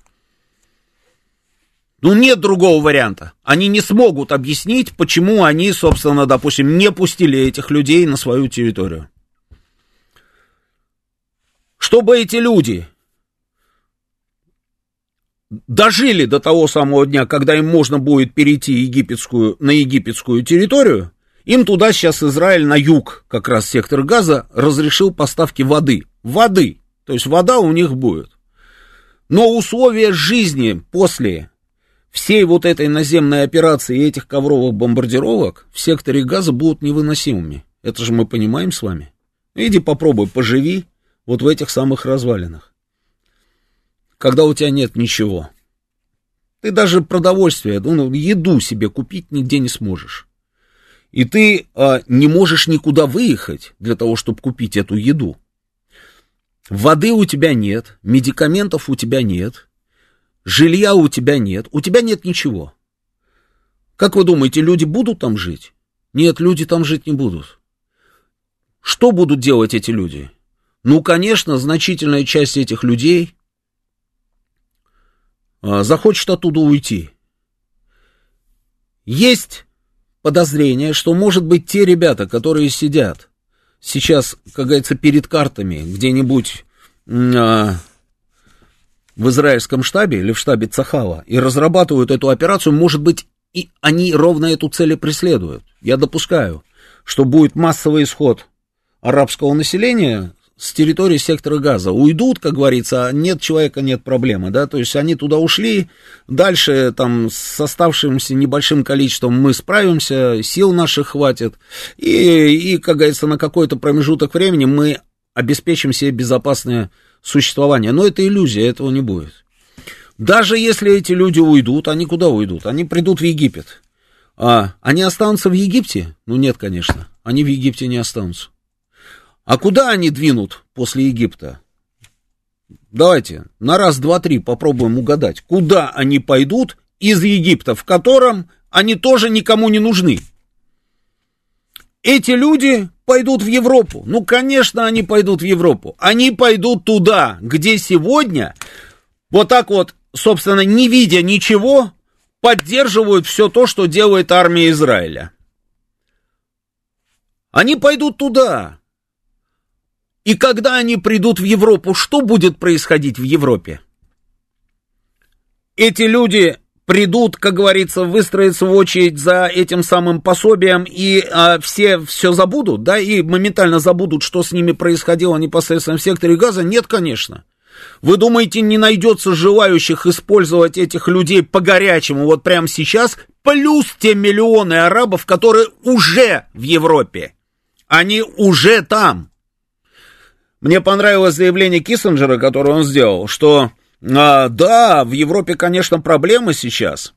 ну, нет другого варианта. Они не смогут объяснить, почему они, собственно, допустим, не пустили этих людей на свою территорию. Чтобы эти люди дожили до того самого дня, когда им можно будет перейти египетскую, на египетскую территорию, им туда сейчас Израиль на юг, как раз сектор газа, разрешил поставки воды. Воды. То есть вода у них будет. Но условия жизни после всей вот этой наземной операции и этих ковровых бомбардировок в секторе газа будут невыносимыми. Это же мы понимаем с вами. Иди попробуй, поживи вот в этих самых развалинах. Когда у тебя нет ничего. Ты даже продовольствие, ну, еду себе купить нигде не сможешь. И ты а, не можешь никуда выехать для того, чтобы купить эту еду. Воды у тебя нет, медикаментов у тебя нет, жилья у тебя нет, у тебя нет ничего. Как вы думаете, люди будут там жить? Нет, люди там жить не будут. Что будут делать эти люди? Ну, конечно, значительная часть этих людей а, захочет оттуда уйти. Есть подозрение, что, может быть, те ребята, которые сидят сейчас, как говорится, перед картами где-нибудь а, в израильском штабе или в штабе Цахала и разрабатывают эту операцию, может быть, и они ровно эту цель и преследуют. Я допускаю, что будет массовый исход арабского населения с территории сектора газа. Уйдут, как говорится, а нет человека, нет проблемы, да, то есть они туда ушли, дальше там с оставшимся небольшим количеством мы справимся, сил наших хватит, и, и как говорится, на какой-то промежуток времени мы обеспечим себе безопасное существования. Но это иллюзия, этого не будет. Даже если эти люди уйдут, они куда уйдут? Они придут в Египет. А они останутся в Египте? Ну нет, конечно. Они в Египте не останутся. А куда они двинут после Египта? Давайте на раз, два, три попробуем угадать. Куда они пойдут из Египта, в котором они тоже никому не нужны? Эти люди пойдут в Европу. Ну, конечно, они пойдут в Европу. Они пойдут туда, где сегодня, вот так вот, собственно, не видя ничего, поддерживают все то, что делает армия Израиля. Они пойдут туда. И когда они придут в Европу, что будет происходить в Европе? Эти люди придут, как говорится, выстроятся в очередь за этим самым пособием, и а, все все забудут, да, и моментально забудут, что с ними происходило непосредственно в секторе газа? Нет, конечно. Вы думаете, не найдется желающих использовать этих людей по-горячему вот прямо сейчас, плюс те миллионы арабов, которые уже в Европе. Они уже там. Мне понравилось заявление Киссинджера, которое он сделал, что а, да, в Европе, конечно, проблемы сейчас.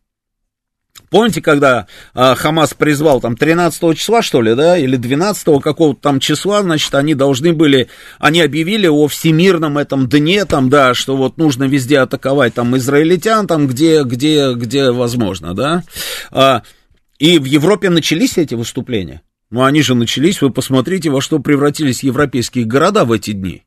Помните, когда а, Хамас призвал там 13 числа, что ли, да, или 12 какого-то там числа, значит, они должны были, они объявили о всемирном этом дне, там, да, что вот нужно везде атаковать там израильтян, там, где, где, где возможно, да. А, и в Европе начались эти выступления. Ну, они же начались, вы посмотрите, во что превратились европейские города в эти дни.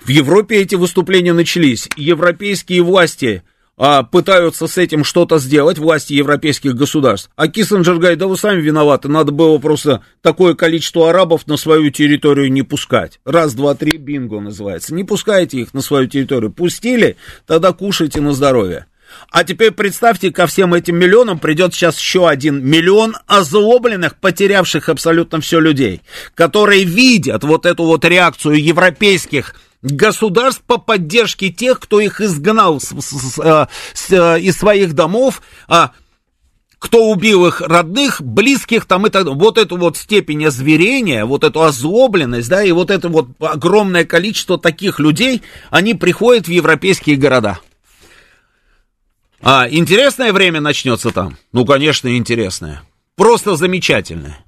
В Европе эти выступления начались. Европейские власти а, пытаются с этим что-то сделать, власти европейских государств. А Киссинджер говорит, да вы сами виноваты, надо было просто такое количество арабов на свою территорию не пускать. Раз, два, три, бинго называется. Не пускайте их на свою территорию. Пустили, тогда кушайте на здоровье. А теперь представьте, ко всем этим миллионам придет сейчас еще один миллион озлобленных, потерявших абсолютно все людей, которые видят вот эту вот реакцию европейских государств по поддержке тех, кто их изгнал с, с, с, с, э, из своих домов, а кто убил их родных, близких там и так далее. Вот эту вот степень озверения, вот эту озлобленность, да, и вот это вот огромное количество таких людей, они приходят в европейские города. А интересное время начнется там? Ну, конечно, интересное. Просто замечательное.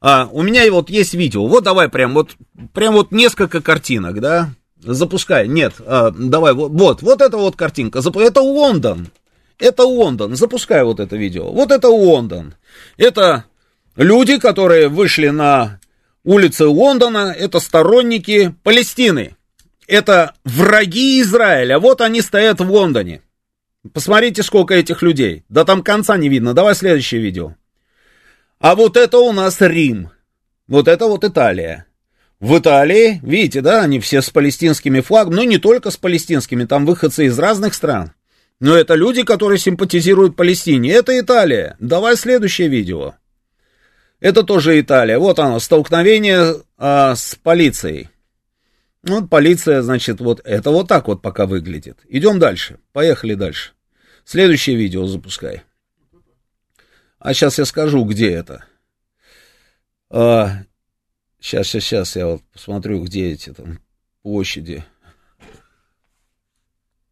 А, у меня вот есть видео. Вот давай прям вот, прям вот несколько картинок, да? Запускай. Нет, а, давай, вот, вот, вот эта вот картинка. Это Лондон. Это Лондон. Запускай вот это видео. Вот это Лондон. Это люди, которые вышли на улицы Лондона. Это сторонники Палестины. Это враги Израиля. Вот они стоят в Лондоне. Посмотрите, сколько этих людей. Да там конца не видно. Давай следующее видео. А вот это у нас Рим. Вот это вот Италия. В Италии, видите, да, они все с палестинскими флагами, но не только с палестинскими, там выходцы из разных стран. Но это люди, которые симпатизируют Палестине. Это Италия. Давай следующее видео. Это тоже Италия. Вот оно, столкновение а, с полицией. Вот полиция, значит, вот это вот так вот пока выглядит. Идем дальше. Поехали дальше. Следующее видео запускай. А сейчас я скажу, где это. А, сейчас, сейчас, сейчас я вот посмотрю, где эти там площади.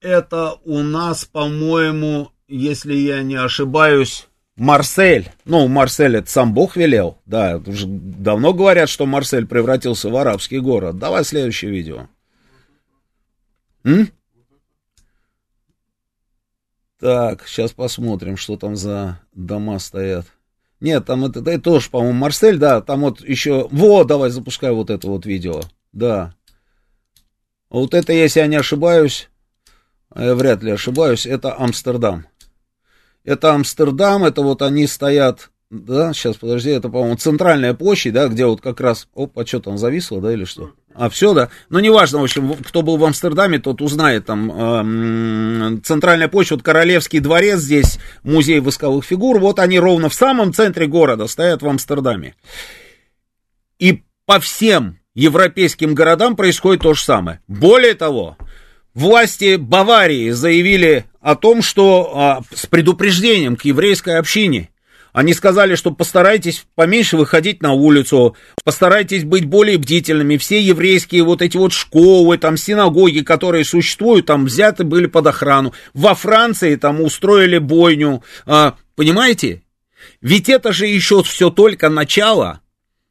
Это у нас, по-моему, если я не ошибаюсь, Марсель. Ну, Марсель это сам Бог велел. Да, уже давно говорят, что Марсель превратился в арабский город. Давай следующее видео. М? Так, сейчас посмотрим, что там за дома стоят. Нет, там это, это тоже, по-моему, Марсель, да, там вот еще... Вот, давай, запускай вот это вот видео. Да. Вот это, если я не ошибаюсь, я вряд ли ошибаюсь, это Амстердам. Это Амстердам, это вот они стоят, да, сейчас, подожди, это, по-моему, центральная площадь, да, где вот как раз, опа, что там зависло, да, или что? А, все, да. Ну, неважно, в общем, кто был в Амстердаме, тот узнает, там, э, центральная площадь, вот Королевский дворец, здесь музей восковых фигур, вот они ровно в самом центре города стоят в Амстердаме. И по всем европейским городам происходит то же самое. Более того, власти Баварии заявили о том, что а, с предупреждением к еврейской общине. Они сказали, что постарайтесь поменьше выходить на улицу, постарайтесь быть более бдительными. Все еврейские вот эти вот школы, там синагоги, которые существуют, там взяты были под охрану. Во Франции там устроили бойню. А, понимаете? Ведь это же еще все только начало.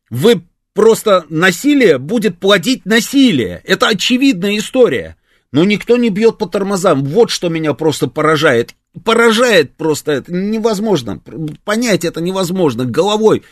Вы просто насилие будет плодить насилие. Это очевидная история. Но никто не бьет по тормозам. Вот что меня просто поражает. Поражает просто это невозможно. Понять это невозможно. Головой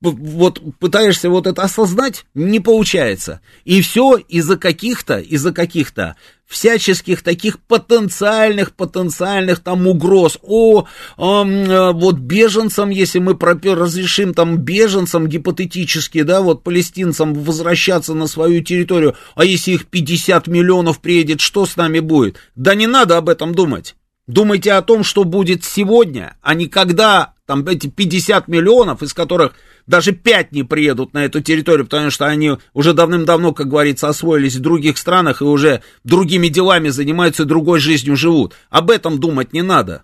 вот пытаешься вот это осознать, не получается. И все из-за каких-то, из-за каких-то всяческих таких потенциальных, потенциальных там угроз. О, э, вот беженцам, если мы разрешим там беженцам гипотетически, да, вот палестинцам возвращаться на свою территорию, а если их 50 миллионов приедет, что с нами будет? Да не надо об этом думать. Думайте о том, что будет сегодня, а не когда там эти 50 миллионов, из которых даже 5 не приедут на эту территорию, потому что они уже давным-давно, как говорится, освоились в других странах и уже другими делами занимаются другой жизнью живут. Об этом думать не надо.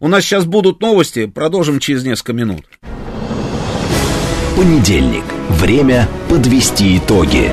У нас сейчас будут новости, продолжим через несколько минут. Понедельник. Время подвести итоги.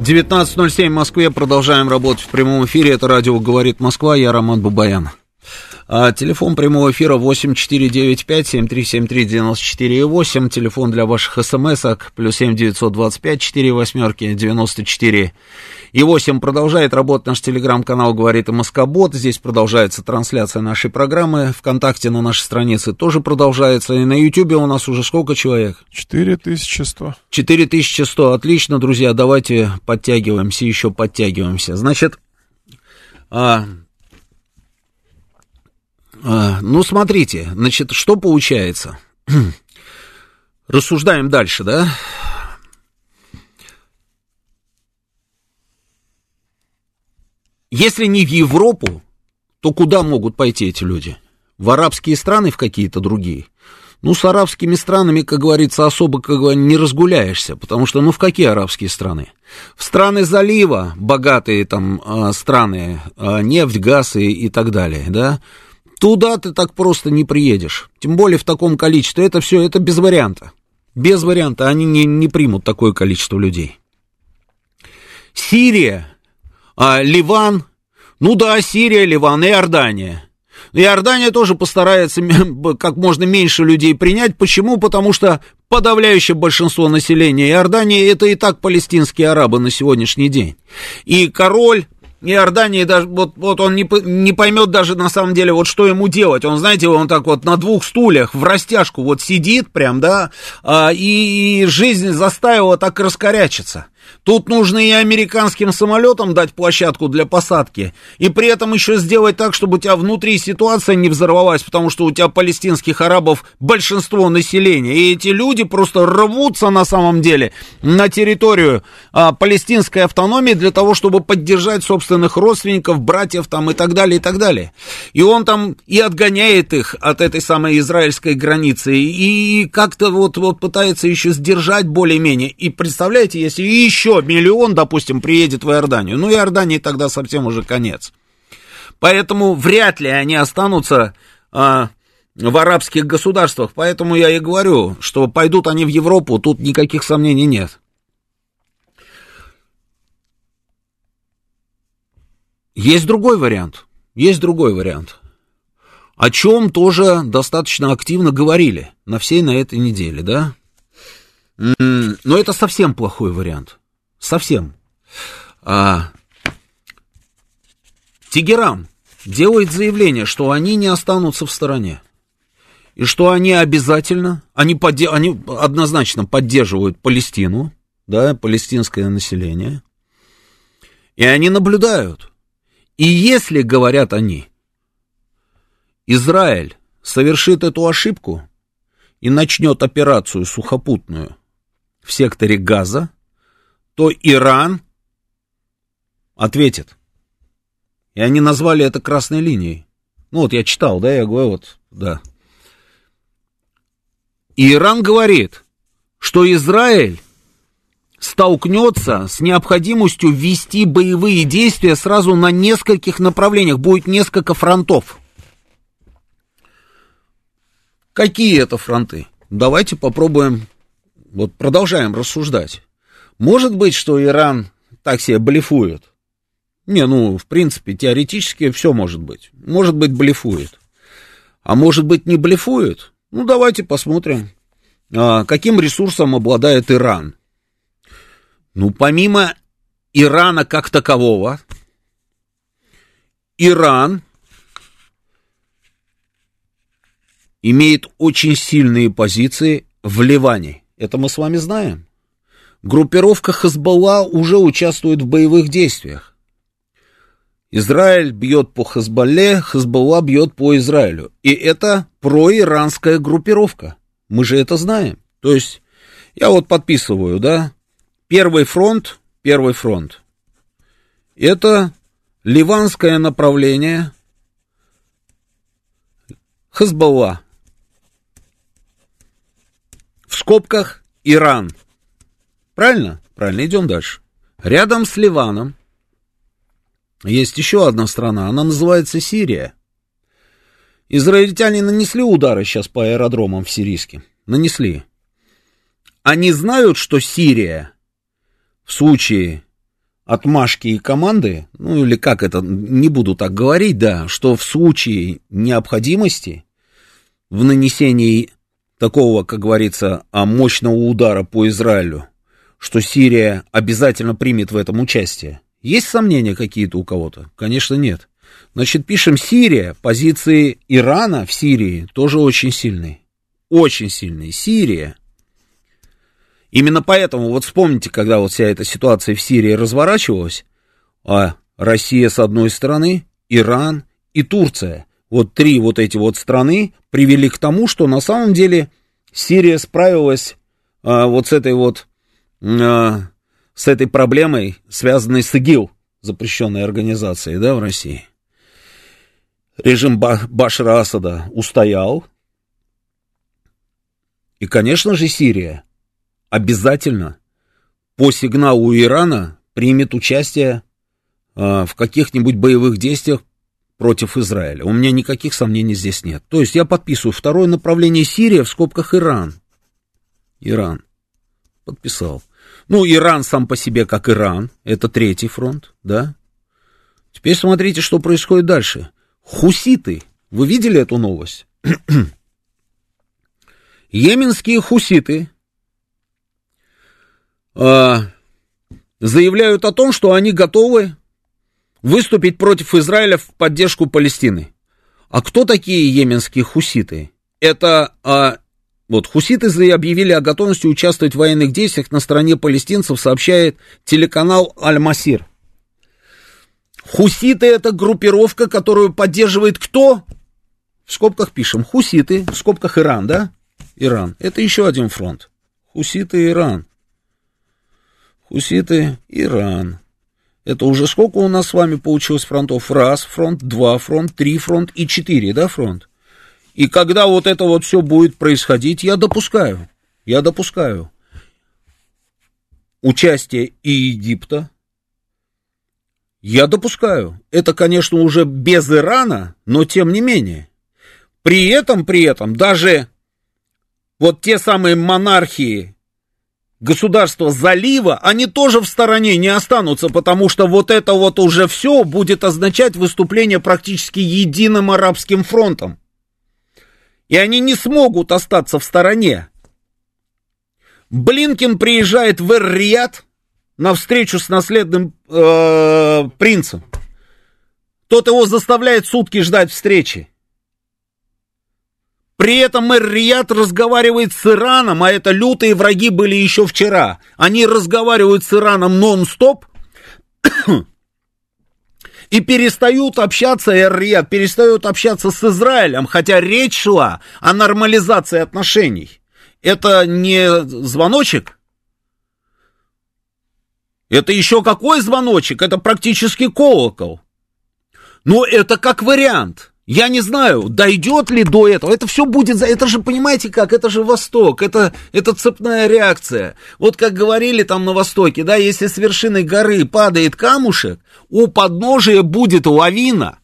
19.07 в Москве. Продолжаем работать в прямом эфире. Это радио «Говорит Москва». Я Роман Бабаян. А, телефон прямого эфира 8495-7373-94,8. Телефон для ваших смс-ок плюс 7 925 4 восьмерки 94 и 8. Продолжает работать наш телеграм-канал «Говорит Москобот». Здесь продолжается трансляция нашей программы. Вконтакте на нашей странице тоже продолжается. И на Ютьюбе у нас уже сколько человек? 4100. 4100. Отлично, друзья. Давайте подтягиваемся, еще подтягиваемся. Значит, а, а, ну, смотрите, значит, что получается? Рассуждаем дальше, да? Если не в Европу, то куда могут пойти эти люди? В арабские страны, в какие-то другие? Ну, с арабскими странами, как говорится, особо как бы, не разгуляешься, потому что, ну, в какие арабские страны? В страны залива, богатые там а, страны, а, нефть, газ и, и так далее, да? Туда ты так просто не приедешь. Тем более в таком количестве. Это все, это без варианта. Без варианта. Они не, не примут такое количество людей. Сирия, а, Ливан. Ну да, Сирия, Ливан и Иордания. Иордания тоже постарается как можно меньше людей принять. Почему? Потому что подавляющее большинство населения Иордании это и так палестинские арабы на сегодняшний день. И король Иордании даже, вот, вот он не, не поймет даже на самом деле, вот что ему делать. Он, знаете, он так вот на двух стульях в растяжку вот сидит прям, да, а, и жизнь заставила так раскорячиться. Тут нужно и американским самолетам дать площадку для посадки, и при этом еще сделать так, чтобы у тебя внутри ситуация не взорвалась, потому что у тебя палестинских арабов большинство населения, и эти люди просто рвутся на самом деле на территорию а, палестинской автономии для того, чтобы поддержать собственных родственников, братьев там и так далее, и так далее. И он там и отгоняет их от этой самой израильской границы, и как-то вот, вот пытается еще сдержать более-менее. И представляете, если еще миллион, допустим, приедет в Иорданию, ну, Иордании тогда совсем уже конец. Поэтому вряд ли они останутся а, в арабских государствах. Поэтому я и говорю, что пойдут они в Европу, тут никаких сомнений нет. Есть другой вариант. Есть другой вариант. О чем тоже достаточно активно говорили на всей на этой неделе, да? Но это совсем плохой вариант. Совсем. А, Тегеран делает заявление, что они не останутся в стороне. И что они обязательно, они, подде, они однозначно поддерживают Палестину, да, палестинское население. И они наблюдают. И если, говорят они, Израиль совершит эту ошибку и начнет операцию сухопутную в секторе Газа, то Иран ответит. И они назвали это красной линией. Ну вот я читал, да, я говорю, вот, да. И Иран говорит, что Израиль столкнется с необходимостью ввести боевые действия сразу на нескольких направлениях, будет несколько фронтов. Какие это фронты? Давайте попробуем, вот продолжаем рассуждать. Может быть, что Иран так себе блефует? Не, ну, в принципе, теоретически все может быть. Может быть, блефует. А может быть, не блефует? Ну, давайте посмотрим, а, каким ресурсом обладает Иран. Ну, помимо Ирана как такового, Иран имеет очень сильные позиции в Ливане. Это мы с вами знаем. Группировка Хазбалла уже участвует в боевых действиях. Израиль бьет по Хазбалле, Хазбалла бьет по Израилю. И это проиранская группировка. Мы же это знаем. То есть, я вот подписываю, да, первый фронт, первый фронт. Это ливанское направление Хазбалла. В скобках Иран. Правильно? Правильно, идем дальше. Рядом с Ливаном есть еще одна страна, она называется Сирия. Израильтяне нанесли удары сейчас по аэродромам в Сирийске. Нанесли. Они знают, что Сирия в случае отмашки и команды, ну или как это, не буду так говорить, да, что в случае необходимости в нанесении такого, как говорится, а, мощного удара по Израилю, что Сирия обязательно примет в этом участие. Есть сомнения какие-то у кого-то? Конечно, нет. Значит, пишем Сирия, позиции Ирана в Сирии тоже очень сильные. Очень сильные. Сирия. Именно поэтому, вот вспомните, когда вот вся эта ситуация в Сирии разворачивалась, а Россия с одной стороны, Иран и Турция. Вот три вот эти вот страны привели к тому, что на самом деле Сирия справилась а, вот с этой вот, а, с этой проблемой, связанной с ИГИЛ, запрещенной организацией, да, в России. Режим Башара Асада устоял. И, конечно же, Сирия обязательно по сигналу Ирана примет участие э, в каких-нибудь боевых действиях против Израиля. У меня никаких сомнений здесь нет. То есть я подписываю второе направление Сирия в скобках Иран. Иран. Подписал. Ну, Иран сам по себе как Иран. Это третий фронт, да? Теперь смотрите, что происходит дальше. Хуситы. Вы видели эту новость? Йеменские хуситы э, заявляют о том, что они готовы выступить против Израиля в поддержку Палестины. А кто такие йеменские хуситы? Это э, вот хуситы объявили о готовности участвовать в военных действиях на стороне палестинцев, сообщает телеканал Аль-Масир. Хуситы это группировка, которую поддерживает кто? В скобках пишем. Хуситы, в скобках Иран, да? Иран. Это еще один фронт. Хуситы Иран. Хуситы, Иран. Это уже сколько у нас с вами получилось фронтов? Раз фронт, два фронт, три фронт и четыре, да, фронт? И когда вот это вот все будет происходить, я допускаю, я допускаю участие и Египта, я допускаю. Это, конечно, уже без Ирана, но тем не менее. При этом, при этом, даже вот те самые монархии государства залива, они тоже в стороне не останутся, потому что вот это вот уже все будет означать выступление практически единым арабским фронтом. И они не смогут остаться в стороне. Блинкин приезжает в Эр-Рияд на встречу с наследным э, принцем. Тот его заставляет сутки ждать встречи. При этом мэр разговаривает с Ираном, а это лютые враги были еще вчера. Они разговаривают с Ираном нон-стоп и перестают общаться, Эр-Рияд перестают общаться с Израилем, хотя речь шла о нормализации отношений. Это не звоночек? Это еще какой звоночек? Это практически колокол. Но это как вариант. Я не знаю, дойдет ли до этого. Это все будет, это же, понимаете как, это же Восток, это, это цепная реакция. Вот как говорили там на Востоке, да, если с вершины горы падает камушек, у подножия будет лавина.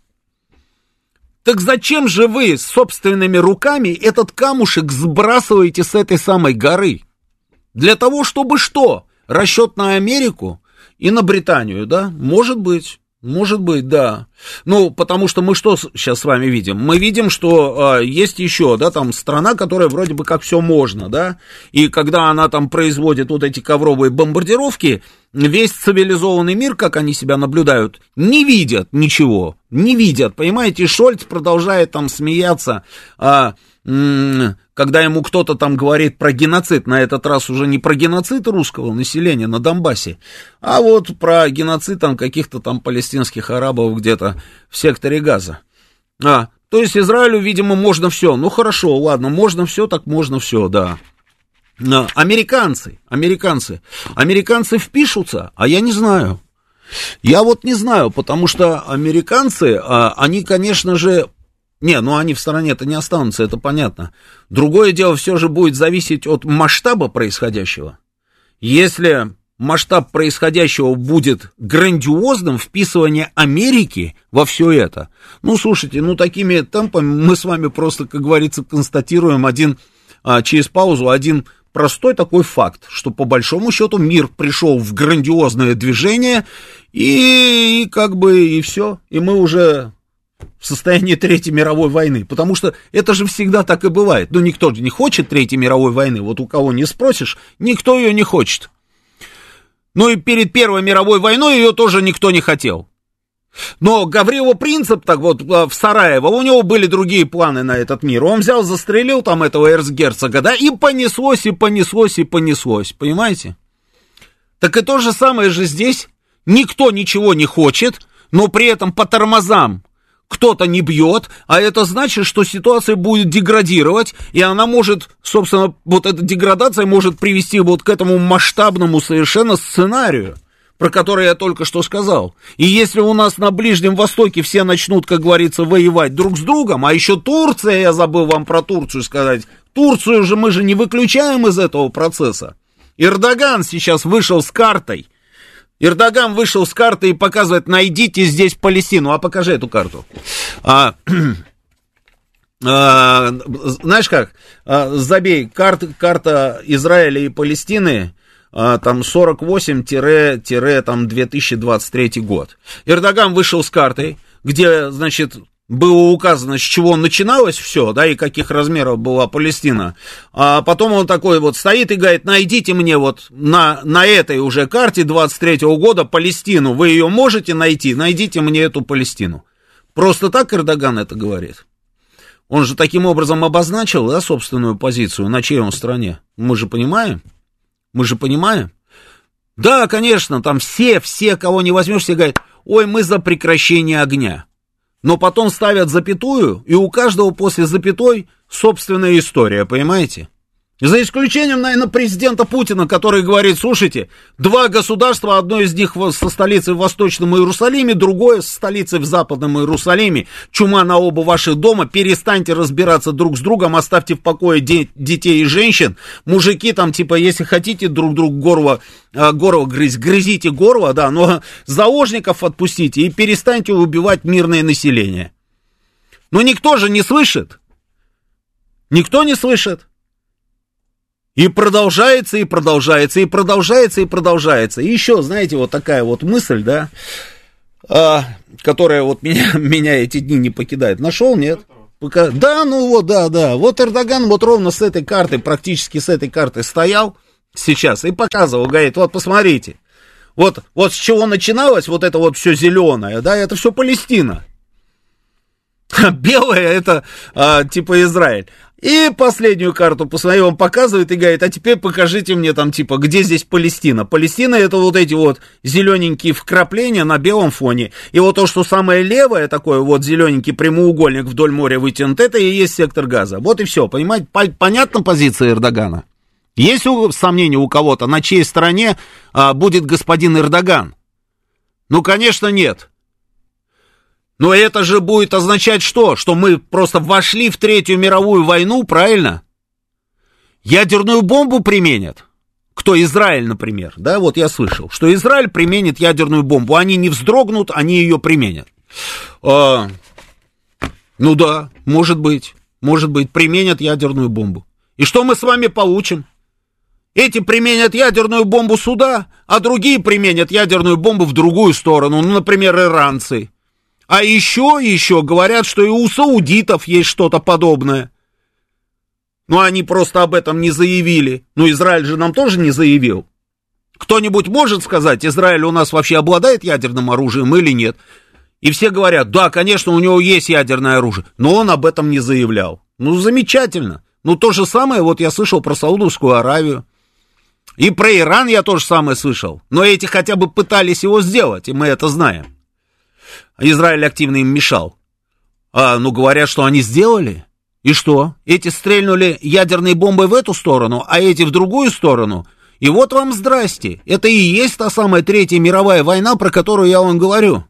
Так зачем же вы собственными руками этот камушек сбрасываете с этой самой горы? Для того, чтобы что? Расчет на Америку и на Британию, да? Может быть. Может быть, да. Ну, потому что мы что сейчас с вами видим? Мы видим, что э, есть еще, да, там страна, которая вроде бы как все можно, да, и когда она там производит вот эти ковровые бомбардировки, весь цивилизованный мир, как они себя наблюдают, не видят ничего, не видят, понимаете, Шольц продолжает там смеяться, э, когда ему кто-то там говорит про геноцид, на этот раз уже не про геноцид русского населения на Донбассе, а вот про геноцид там каких-то там палестинских арабов где-то в секторе Газа. А, то есть Израилю, видимо, можно все. Ну хорошо, ладно, можно все, так можно все, да. А, американцы, американцы, американцы впишутся, а я не знаю. Я вот не знаю, потому что американцы, а, они, конечно же, не, ну они в стороне-то не останутся, это понятно. Другое дело все же будет зависеть от масштаба происходящего. Если масштаб происходящего будет грандиозным, вписывание Америки во все это. Ну, слушайте, ну такими темпами мы с вами просто, как говорится, констатируем один, а, через паузу, один простой такой факт, что по большому счету мир пришел в грандиозное движение, и, и как бы и все, и мы уже в состоянии Третьей мировой войны, потому что это же всегда так и бывает. Ну, никто же не хочет Третьей мировой войны, вот у кого не спросишь, никто ее не хочет. Ну и перед Первой мировой войной ее тоже никто не хотел. Но Гаврилов Принцип, так вот, э, в Сараево, у него были другие планы на этот мир. Он взял, застрелил там этого эрцгерцога, да, и понеслось, и понеслось, и понеслось, понимаете? Так и то же самое же здесь. Никто ничего не хочет, но при этом по тормозам кто-то не бьет, а это значит, что ситуация будет деградировать, и она может, собственно, вот эта деградация может привести вот к этому масштабному совершенно сценарию, про который я только что сказал. И если у нас на Ближнем Востоке все начнут, как говорится, воевать друг с другом, а еще Турция, я забыл вам про Турцию сказать, Турцию же мы же не выключаем из этого процесса. Эрдоган сейчас вышел с картой – Эрдоган вышел с карты и показывает, найдите здесь Палестину. А покажи эту карту. А, а, знаешь как? А, забей, карта, карта Израиля и Палестины, а, там 48-2023 год. Эрдоган вышел с картой, где, значит, было указано, с чего начиналось все, да, и каких размеров была Палестина. А потом он такой вот стоит и говорит, найдите мне вот на, на этой уже карте 23-го года Палестину, вы ее можете найти, найдите мне эту Палестину. Просто так Эрдоган это говорит. Он же таким образом обозначил, да, собственную позицию, на чьей он стороне. Мы же понимаем, мы же понимаем. Да, конечно, там все, все, кого не возьмешь, все говорят, ой, мы за прекращение огня но потом ставят запятую, и у каждого после запятой собственная история, понимаете? За исключением, наверное, президента Путина, который говорит, слушайте, два государства, одно из них со столицей в Восточном Иерусалиме, другое со столицей в Западном Иерусалиме, чума на оба ваших дома, перестаньте разбираться друг с другом, оставьте в покое де- детей и женщин, мужики там, типа, если хотите друг другу горло, э, горло грызть, грызите горло, да, но заложников отпустите и перестаньте убивать мирное население. Но никто же не слышит. Никто не слышит. И продолжается, и продолжается, и продолжается, и продолжается. И еще, знаете, вот такая вот мысль, да, а, которая вот меня, меня эти дни не покидает. Нашел, нет? Пока... Да, ну вот, да, да. Вот Эрдоган вот ровно с этой карты, практически с этой карты стоял сейчас и показывал, говорит, вот посмотрите. Вот, вот с чего начиналось вот это вот все зеленое, да, это все Палестина. Белое это а, типа Израиль. И последнюю карту посмотри, он показывает и говорит, а теперь покажите мне там, типа, где здесь Палестина. Палестина это вот эти вот зелененькие вкрапления на белом фоне. И вот то, что самое левое, такое вот зелененький прямоугольник вдоль моря вытянут, это и есть сектор газа. Вот и все, понимаете, понятна позиция Эрдогана? Есть сомнения у кого-то, на чьей стороне а, будет господин Эрдоган? Ну, конечно, нет. Но это же будет означать что? Что мы просто вошли в Третью мировую войну, правильно? Ядерную бомбу применят? Кто Израиль, например, да, вот я слышал, что Израиль применит ядерную бомбу, они не вздрогнут, они ее применят. А, ну да, может быть, может быть, применят ядерную бомбу. И что мы с вами получим? Эти применят ядерную бомбу сюда, а другие применят ядерную бомбу в другую сторону, ну, например, иранцы. А еще, еще говорят, что и у саудитов есть что-то подобное. Но они просто об этом не заявили. Ну, Израиль же нам тоже не заявил. Кто-нибудь может сказать, Израиль у нас вообще обладает ядерным оружием или нет? И все говорят, да, конечно, у него есть ядерное оружие, но он об этом не заявлял. Ну, замечательно. Ну, то же самое, вот я слышал про Саудовскую Аравию. И про Иран я тоже самое слышал. Но эти хотя бы пытались его сделать, и мы это знаем. Израиль активно им мешал. А, ну, говорят, что они сделали. И что? Эти стрельнули ядерной бомбой в эту сторону, а эти в другую сторону. И вот вам здрасте. Это и есть та самая Третья мировая война, про которую я вам говорю.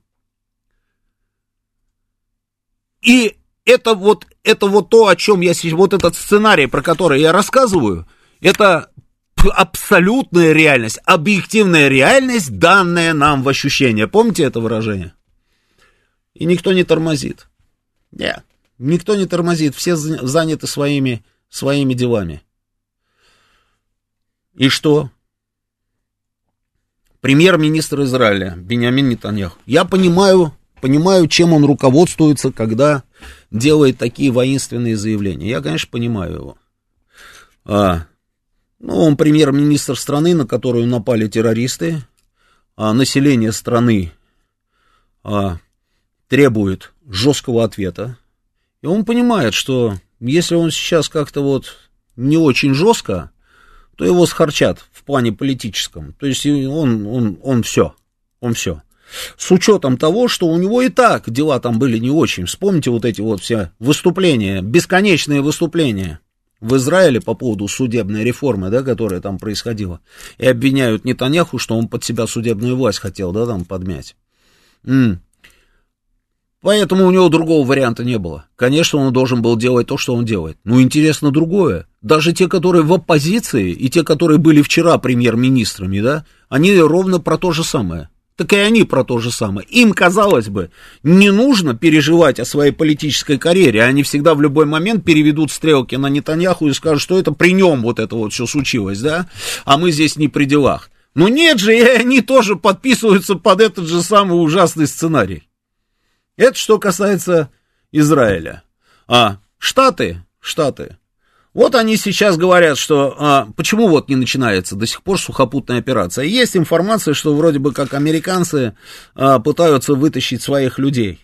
И это вот, это вот то, о чем я сейчас, вот этот сценарий, про который я рассказываю, это абсолютная реальность, объективная реальность, данная нам в ощущение. Помните это выражение? И никто не тормозит. Нет, никто не тормозит, все заняты своими, своими делами. И что? Премьер-министр Израиля Бениамин Нетаньяху. Я понимаю, понимаю, чем он руководствуется, когда делает такие воинственные заявления. Я, конечно, понимаю его. А, ну, он премьер-министр страны, на которую напали террористы. А население страны а, требует жесткого ответа. И он понимает, что если он сейчас как-то вот не очень жестко, то его схарчат в плане политическом. То есть он, он, он все, он все. С учетом того, что у него и так дела там были не очень. Вспомните вот эти вот все выступления, бесконечные выступления в Израиле по поводу судебной реформы, да, которая там происходила. И обвиняют Нетаньяху, что он под себя судебную власть хотел, да, там подмять. Поэтому у него другого варианта не было. Конечно, он должен был делать то, что он делает. Но интересно другое. Даже те, которые в оппозиции, и те, которые были вчера премьер-министрами, да, они ровно про то же самое. Так и они про то же самое. Им, казалось бы, не нужно переживать о своей политической карьере. Они всегда в любой момент переведут стрелки на Нетаньяху и скажут, что это при нем вот это вот все случилось, да, а мы здесь не при делах. Но нет же, и они тоже подписываются под этот же самый ужасный сценарий. Это что касается Израиля. А Штаты, Штаты, вот они сейчас говорят, что а, почему вот не начинается до сих пор сухопутная операция. Есть информация, что вроде бы как американцы а, пытаются вытащить своих людей,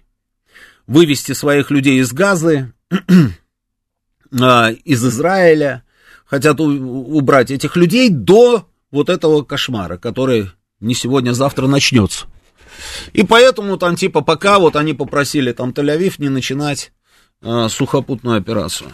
вывести своих людей из Газы, а, из Израиля, хотят у, убрать этих людей до вот этого кошмара, который не сегодня, а завтра начнется. И поэтому там типа пока вот они попросили там Тель-Авив не начинать э, сухопутную операцию.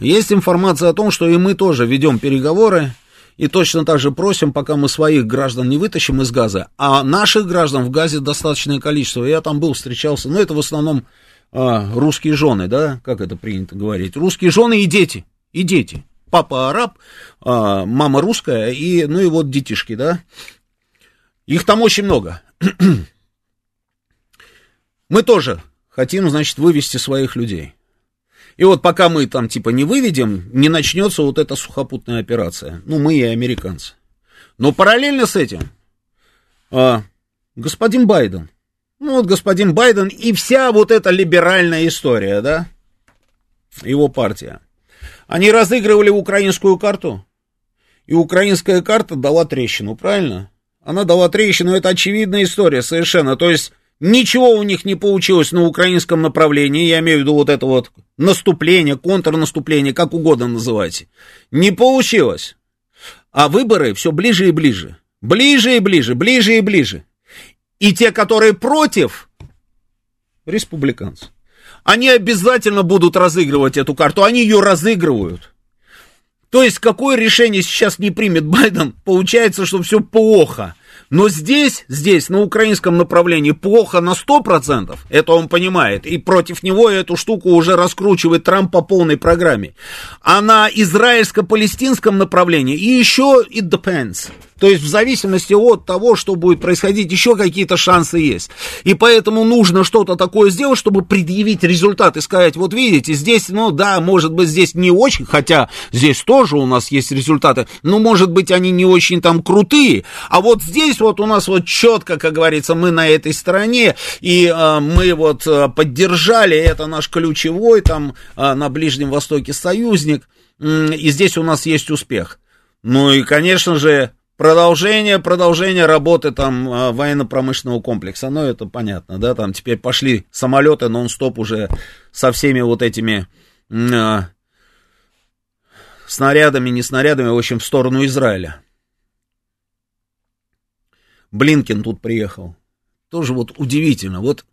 Есть информация о том, что и мы тоже ведем переговоры, и точно так же просим, пока мы своих граждан не вытащим из газа, а наших граждан в газе достаточное количество. Я там был, встречался, но это в основном а, русские жены, да, как это принято говорить, русские жены и дети, и дети. Папа араб, а, мама русская, и, ну и вот детишки, да. Их там очень много. Мы тоже хотим, значит, вывести своих людей. И вот пока мы там типа не выведем, не начнется вот эта сухопутная операция. Ну, мы и американцы. Но параллельно с этим а, господин Байден, ну вот господин Байден и вся вот эта либеральная история, да, его партия, они разыгрывали украинскую карту, и украинская карта дала трещину, правильно? Она дала трещину, это очевидная история совершенно. То есть ничего у них не получилось на украинском направлении, я имею в виду вот это вот наступление, контрнаступление, как угодно называйте. Не получилось. А выборы все ближе и ближе. Ближе и ближе, ближе и ближе. И те, которые против, республиканцы, они обязательно будут разыгрывать эту карту. Они ее разыгрывают. То есть, какое решение сейчас не примет Байден, получается, что все плохо. Но здесь, здесь, на украинском направлении плохо на 100%, это он понимает, и против него эту штуку уже раскручивает Трамп по полной программе. А на израильско-палестинском направлении и еще it depends. То есть в зависимости от того, что будет происходить, еще какие-то шансы есть. И поэтому нужно что-то такое сделать, чтобы предъявить результат и сказать, вот видите, здесь, ну да, может быть, здесь не очень, хотя здесь тоже у нас есть результаты, но может быть они не очень там крутые, а вот здесь вот у нас вот четко, как говорится, мы на этой стороне, и э, мы вот э, поддержали, это наш ключевой там э, на Ближнем Востоке союзник, э, и здесь у нас есть успех. Ну и, конечно же, Продолжение, продолжение работы там а, военно-промышленного комплекса, ну это понятно, да, там теперь пошли самолеты нон-стоп уже со всеми вот этими э, снарядами, не снарядами, в общем, в сторону Израиля. Блинкин тут приехал. Тоже вот удивительно, вот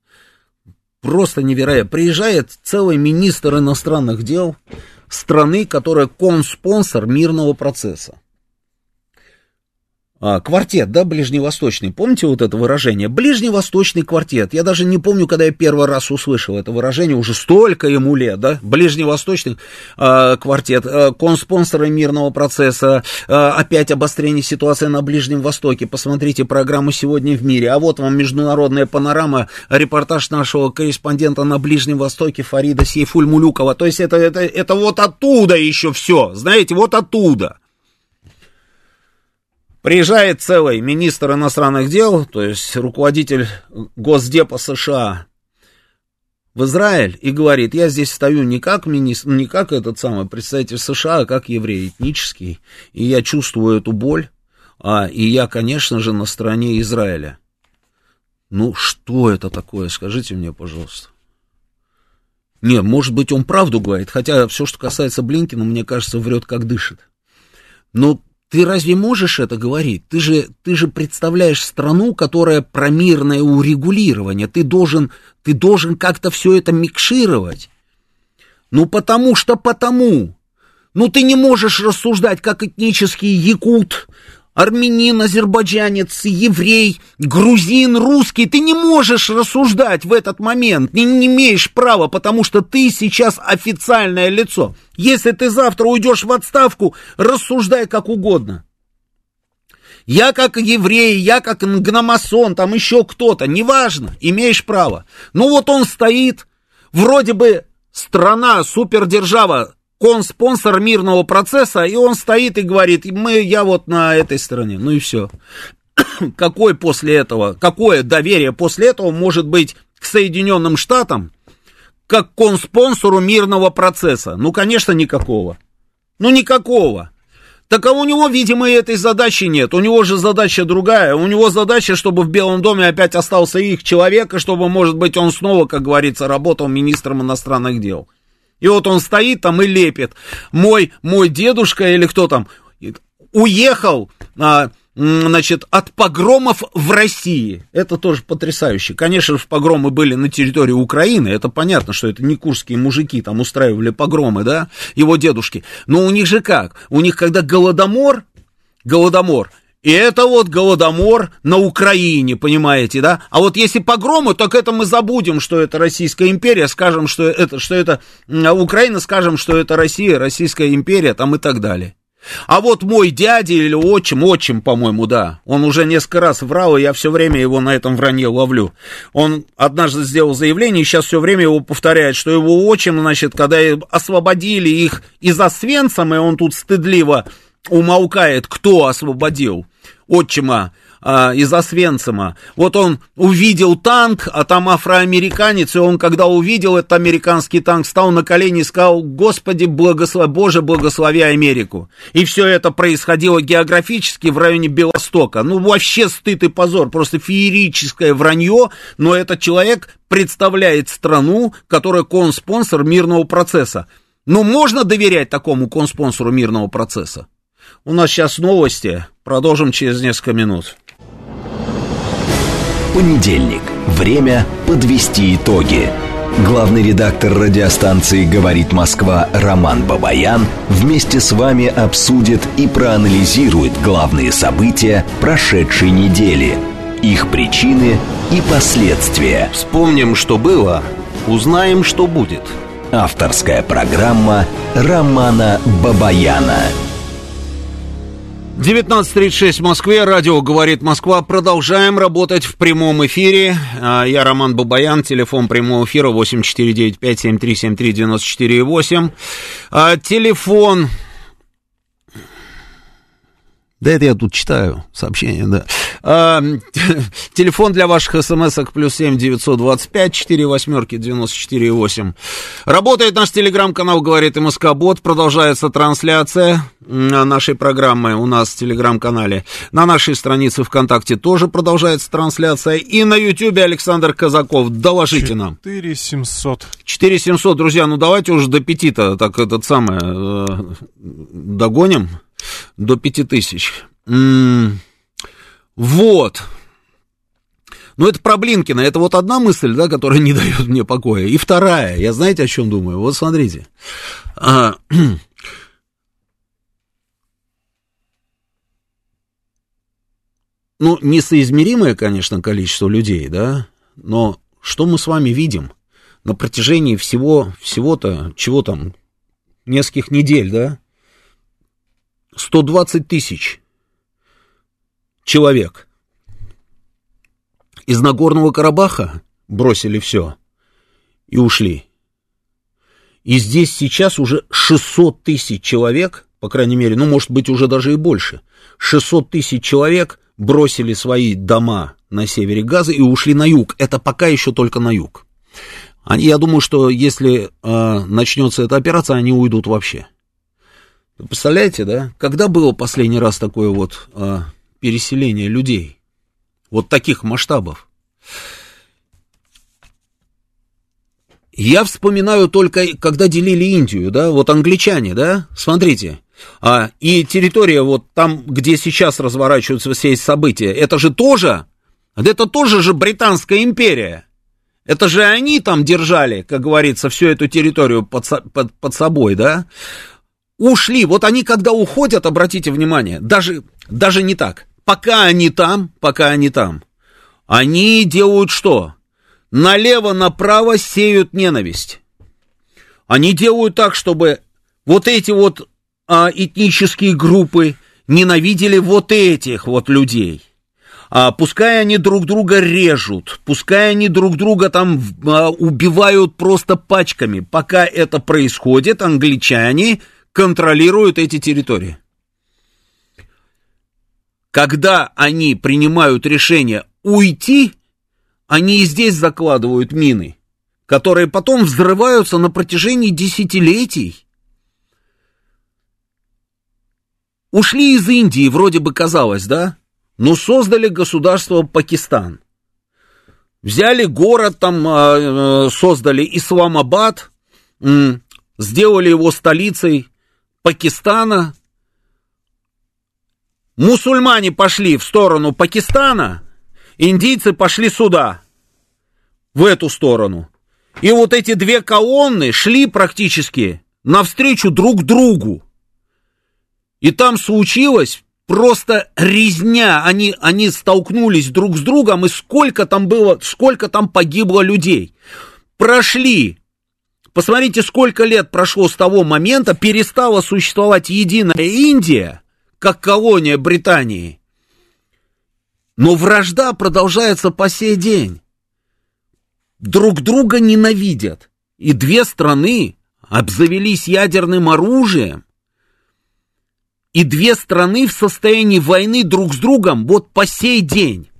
просто невероятно. Приезжает целый министр иностранных дел страны, которая конспонсор мирного процесса. А, квартет, да, ближневосточный. Помните вот это выражение? Ближневосточный квартет. Я даже не помню, когда я первый раз услышал это выражение, уже столько ему лет, да? Ближневосточный а, квартет, а, конспонсоры мирного процесса, а, опять обострение ситуации на Ближнем Востоке. Посмотрите программу «Сегодня в мире». А вот вам международная панорама, репортаж нашего корреспондента на Ближнем Востоке Фарида Сейфуль-Мулюкова. То есть это, это, это вот оттуда еще все, знаете, вот оттуда. Приезжает целый министр иностранных дел, то есть руководитель Госдепа США в Израиль и говорит, я здесь стою не как министр, не как этот самый представитель США, а как еврей этнический, и я чувствую эту боль, а, и я, конечно же, на стороне Израиля. Ну, что это такое, скажите мне, пожалуйста. Не, может быть, он правду говорит, хотя все, что касается Блинкина, мне кажется, врет, как дышит. Но ты разве можешь это говорить? Ты же, ты же представляешь страну, которая про мирное урегулирование. Ты должен, ты должен как-то все это микшировать. Ну, потому что потому. Ну, ты не можешь рассуждать, как этнический якут, армянин, азербайджанец, еврей, грузин, русский, ты не можешь рассуждать в этот момент, ты не имеешь права, потому что ты сейчас официальное лицо. Если ты завтра уйдешь в отставку, рассуждай как угодно. Я как еврей, я как гномасон, там еще кто-то, неважно, имеешь право. Ну вот он стоит, вроде бы страна, супердержава, он спонсор мирного процесса, и он стоит и говорит, мы, я вот на этой стороне, ну и все. Какое после этого, какое доверие после этого может быть к Соединенным Штатам, как к спонсору мирного процесса? Ну, конечно, никакого. Ну, никакого. Так а у него, видимо, этой задачи нет. У него же задача другая. У него задача, чтобы в Белом доме опять остался их человек, и чтобы, может быть, он снова, как говорится, работал министром иностранных дел. И вот он стоит там и лепит. Мой, мой дедушка или кто там уехал, а, значит, от погромов в России. Это тоже потрясающе. Конечно же, погромы были на территории Украины. Это понятно, что это не курские мужики там устраивали погромы, да, его дедушки. Но у них же как? У них, когда голодомор, голодомор, и это вот голодомор на Украине, понимаете, да? А вот если погромы, так это мы забудем, что это Российская империя, скажем, что это, что это Украина, скажем, что это Россия, Российская империя, там и так далее. А вот мой дядя или отчим, отчим, по-моему, да, он уже несколько раз врал, и я все время его на этом вранье ловлю. Он однажды сделал заявление, и сейчас все время его повторяет, что его отчим, значит, когда освободили их из Освенцима, и он тут стыдливо умолкает, кто освободил отчима а, из Освенцима. Вот он увидел танк, а там афроамериканец, и он, когда увидел этот американский танк, стал на колени и сказал, Господи, благослови, Боже, благослови Америку. И все это происходило географически в районе Белостока. Ну, вообще стыд и позор, просто феерическое вранье, но этот человек представляет страну, которая конспонсор мирного процесса. Но можно доверять такому конспонсору мирного процесса? У нас сейчас новости. Продолжим через несколько минут. Понедельник. Время подвести итоги. Главный редактор радиостанции «Говорит Москва» Роман Бабаян вместе с вами обсудит и проанализирует главные события прошедшей недели, их причины и последствия. Вспомним, что было, узнаем, что будет. Авторская программа Романа Бабаяна. 19.36 в Москве, радио «Говорит Москва». Продолжаем работать в прямом эфире. А, я Роман Бабаян, телефон прямого эфира 8495-7373-94,8. А, телефон да это я тут читаю сообщение, да. А, телефон для ваших смс-ок плюс семь девятьсот двадцать пять четыре восьмерки девяносто четыре восемь. Работает наш телеграм-канал «Говорит МСК Бот». Продолжается трансляция нашей программы у нас в телеграм-канале. На нашей странице ВКонтакте тоже продолжается трансляция. И на Ютьюбе Александр Казаков. Доложите нам. 4700. 4700, друзья, ну давайте уже до пяти-то так этот самый э, догоним до 5000. М-м- вот. Ну, это про Блинкина. Это вот одна мысль, да, которая не дает мне покоя. И вторая. Я знаете, о чем думаю? Вот смотрите. А, ну, несоизмеримое, конечно, количество людей, да, но что мы с вами видим на протяжении всего, всего-то, чего там, нескольких недель, да, 120 тысяч человек из Нагорного Карабаха бросили все и ушли. И здесь сейчас уже 600 тысяч человек, по крайней мере, ну, может быть, уже даже и больше. 600 тысяч человек бросили свои дома на севере Газа и ушли на юг. Это пока еще только на юг. Они, я думаю, что если э, начнется эта операция, они уйдут вообще. Представляете, да? Когда было последний раз такое вот э, переселение людей? Вот таких масштабов. Я вспоминаю только, когда делили Индию, да, вот англичане, да, смотрите, а, и территория вот там, где сейчас разворачиваются все эти события, это же тоже, это тоже же Британская империя. Это же они там держали, как говорится, всю эту территорию под, под, под собой, да? Ушли. Вот они, когда уходят, обратите внимание, даже, даже не так. Пока они там, пока они там, они делают что? Налево-направо сеют ненависть. Они делают так, чтобы вот эти вот а, этнические группы ненавидели вот этих вот людей. А, пускай они друг друга режут, пускай они друг друга там а, убивают просто пачками. Пока это происходит, англичане контролируют эти территории. Когда они принимают решение уйти, они и здесь закладывают мины, которые потом взрываются на протяжении десятилетий. Ушли из Индии, вроде бы казалось, да? Но создали государство Пакистан. Взяли город, там э, создали Исламабад, сделали его столицей Пакистана. Мусульмане пошли в сторону Пакистана, индийцы пошли сюда, в эту сторону. И вот эти две колонны шли практически навстречу друг другу. И там случилось просто резня. Они, они столкнулись друг с другом, и сколько там было, сколько там погибло людей. Прошли. Посмотрите, сколько лет прошло с того момента, перестала существовать единая Индия, как колония Британии. Но вражда продолжается по сей день. Друг друга ненавидят. И две страны обзавелись ядерным оружием и две страны в состоянии войны друг с другом вот по сей день.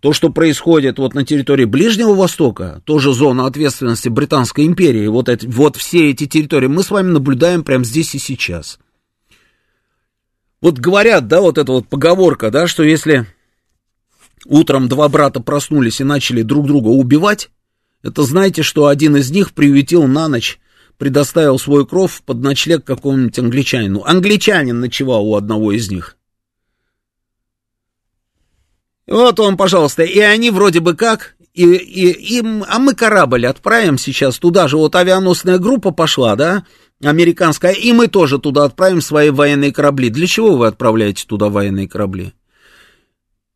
То, что происходит вот на территории Ближнего Востока, тоже зона ответственности Британской империи, вот, это, вот все эти территории мы с вами наблюдаем прямо здесь и сейчас. Вот говорят, да, вот эта вот поговорка, да, что если утром два брата проснулись и начали друг друга убивать, это знаете, что один из них приютил на ночь предоставил свой кров под ночлег какому-нибудь англичанину. Англичанин ночевал у одного из них. Вот он, пожалуйста, и они вроде бы как, и, и, и, а мы корабль отправим сейчас туда же, вот авианосная группа пошла, да, американская, и мы тоже туда отправим свои военные корабли. Для чего вы отправляете туда военные корабли?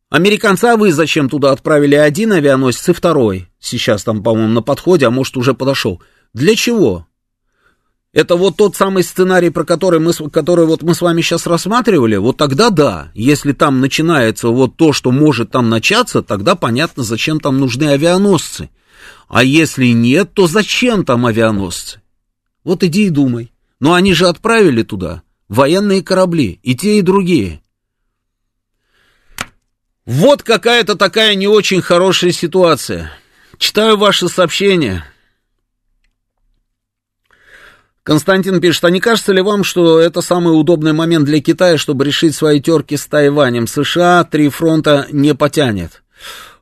Американцы, а вы зачем туда отправили один авианосец и второй? Сейчас там, по-моему, на подходе, а может уже подошел. Для чего? Это вот тот самый сценарий, про который мы, который вот мы с вами сейчас рассматривали, вот тогда да, если там начинается вот то, что может там начаться, тогда понятно, зачем там нужны авианосцы. А если нет, то зачем там авианосцы? Вот иди и думай. Но они же отправили туда военные корабли, и те, и другие. Вот какая-то такая не очень хорошая ситуация. Читаю ваши сообщения. Константин пишет, а не кажется ли вам, что это самый удобный момент для Китая, чтобы решить свои терки с Тайванем? США три фронта не потянет.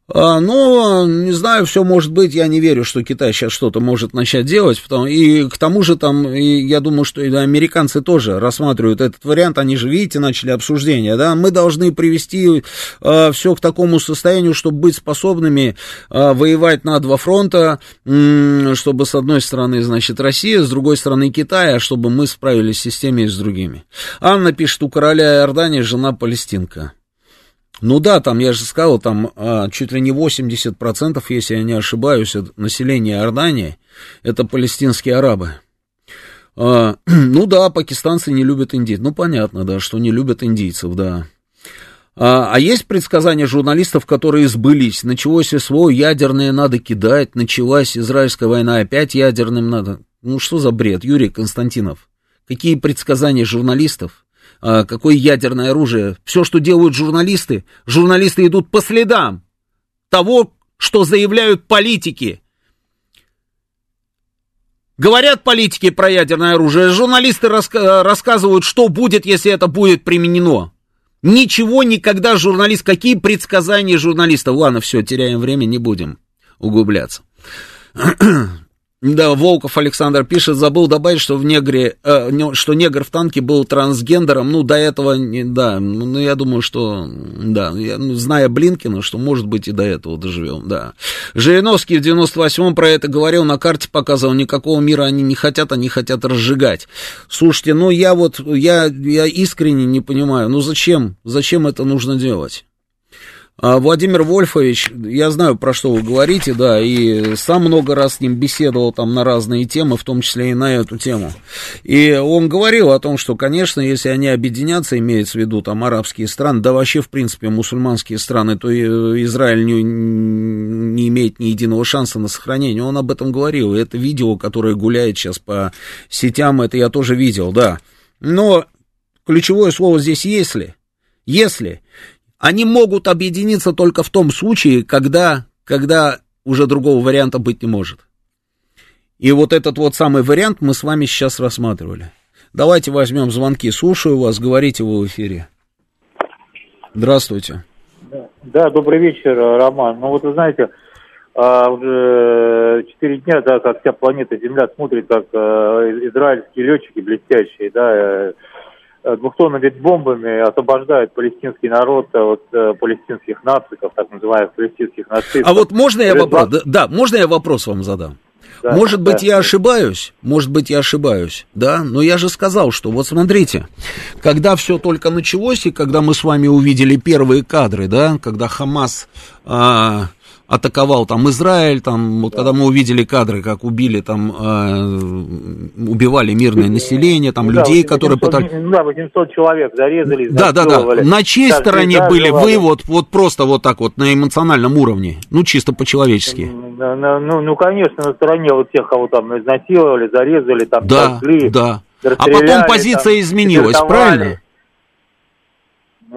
А, ну, не знаю, все может быть, я не верю, что Китай сейчас что-то может начать делать, потому, и к тому же там, и я думаю, что и американцы тоже рассматривают этот вариант, они же, видите, начали обсуждение, да, мы должны привести э, все к такому состоянию, чтобы быть способными э, воевать на два фронта, э, чтобы с одной стороны, значит, Россия, с другой стороны Китай, а чтобы мы справились с теми и с другими. Анна пишет, у короля Иордании жена палестинка. Ну да, там, я же сказал, там а, чуть ли не 80%, если я не ошибаюсь, населения Иордании, это палестинские арабы. А, ну да, пакистанцы не любят индийцев. Ну понятно, да, что не любят индийцев, да. А, а есть предсказания журналистов, которые сбылись? Началось СВО, ядерное надо кидать, началась израильская война, опять ядерным надо. Ну что за бред, Юрий Константинов? какие предсказания журналистов, какое ядерное оружие. Все, что делают журналисты, журналисты идут по следам того, что заявляют политики. Говорят политики про ядерное оружие, журналисты раска- рассказывают, что будет, если это будет применено. Ничего никогда журналист, какие предсказания журналистов? Ладно, все, теряем время, не будем углубляться. Да, Волков Александр пишет, забыл добавить, что в негре, э, что негр в танке был трансгендером, ну, до этого, не, да, ну, я думаю, что, да, я, ну, зная Блинкина, что, может быть, и до этого доживем, да. Жириновский в 98-м про это говорил, на карте показывал, никакого мира они не хотят, они хотят разжигать. Слушайте, ну, я вот, я, я искренне не понимаю, ну, зачем, зачем это нужно делать? А, Владимир Вольфович, я знаю, про что вы говорите, да, и сам много раз с ним беседовал там на разные темы, в том числе и на эту тему. И он говорил о том, что, конечно, если они объединятся, имеется в виду там арабские страны, да вообще, в принципе, мусульманские страны, то Израиль не, не имеет ни единого шанса на сохранение. Он об этом говорил, и это видео, которое гуляет сейчас по сетям, это я тоже видел, да. Но ключевое слово здесь «если». Если они могут объединиться только в том случае, когда, когда уже другого варианта быть не может. И вот этот вот самый вариант мы с вами сейчас рассматривали. Давайте возьмем звонки. Слушаю вас, говорите вы в эфире. Здравствуйте. Да, добрый вечер, Роман. Ну вот вы знаете, а, уже четыре дня, да, как вся планета Земля смотрит, как э, израильские летчики блестящие, да, э, двухтонными бомбами освобождают палестинский народ от э, палестинских нациков, так называемых палестинских нацистов. А вот можно я вопрос, да, да, можно я вопрос вам задам? Да, может быть, да. я ошибаюсь, может быть, я ошибаюсь, да, но я же сказал, что вот смотрите, когда все только началось, и когда мы с вами увидели первые кадры, да, когда Хамас а, атаковал там Израиль, там, вот да. когда мы увидели кадры, как убили там, э, убивали мирное население, там, ну, людей, 800, которые пытались... Да, 800 человек зарезали, Да, да, да, на чьей так, стороне да, были вы вот, вот просто вот так вот, на эмоциональном уровне, ну, чисто по-человечески? Ну, ну, ну, конечно, на стороне вот тех, кого там изнасиловали, зарезали, там, да, сожгли, да. А потом позиция там, изменилась, правильно?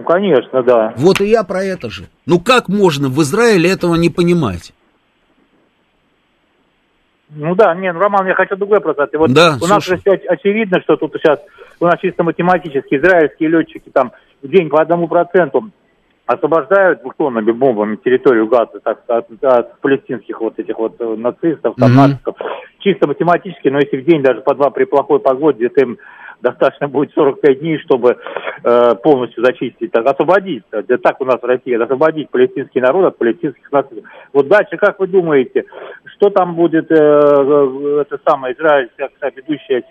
Конечно, да. Вот и я про это же. Ну, как можно в Израиле этого не понимать? Ну да, не, ну, Роман, я хочу другой вопрос. Вот да, у нас же все очевидно, что тут сейчас у нас чисто математически израильские летчики там в день по одному проценту освобождают двухтонными бомбами территорию Газа так, от, от палестинских вот этих вот э, нацистов, там, mm-hmm. нациков. Чисто математически, но если в день даже по два при плохой погоде, где-то им достаточно будет 45 дней, чтобы э, полностью зачистить, так, освободить, да, так у нас в России, освободить палестинский народ от палестинских наций. Вот дальше, как вы думаете, что там будет, э, э это самое, Израиль, как ведущая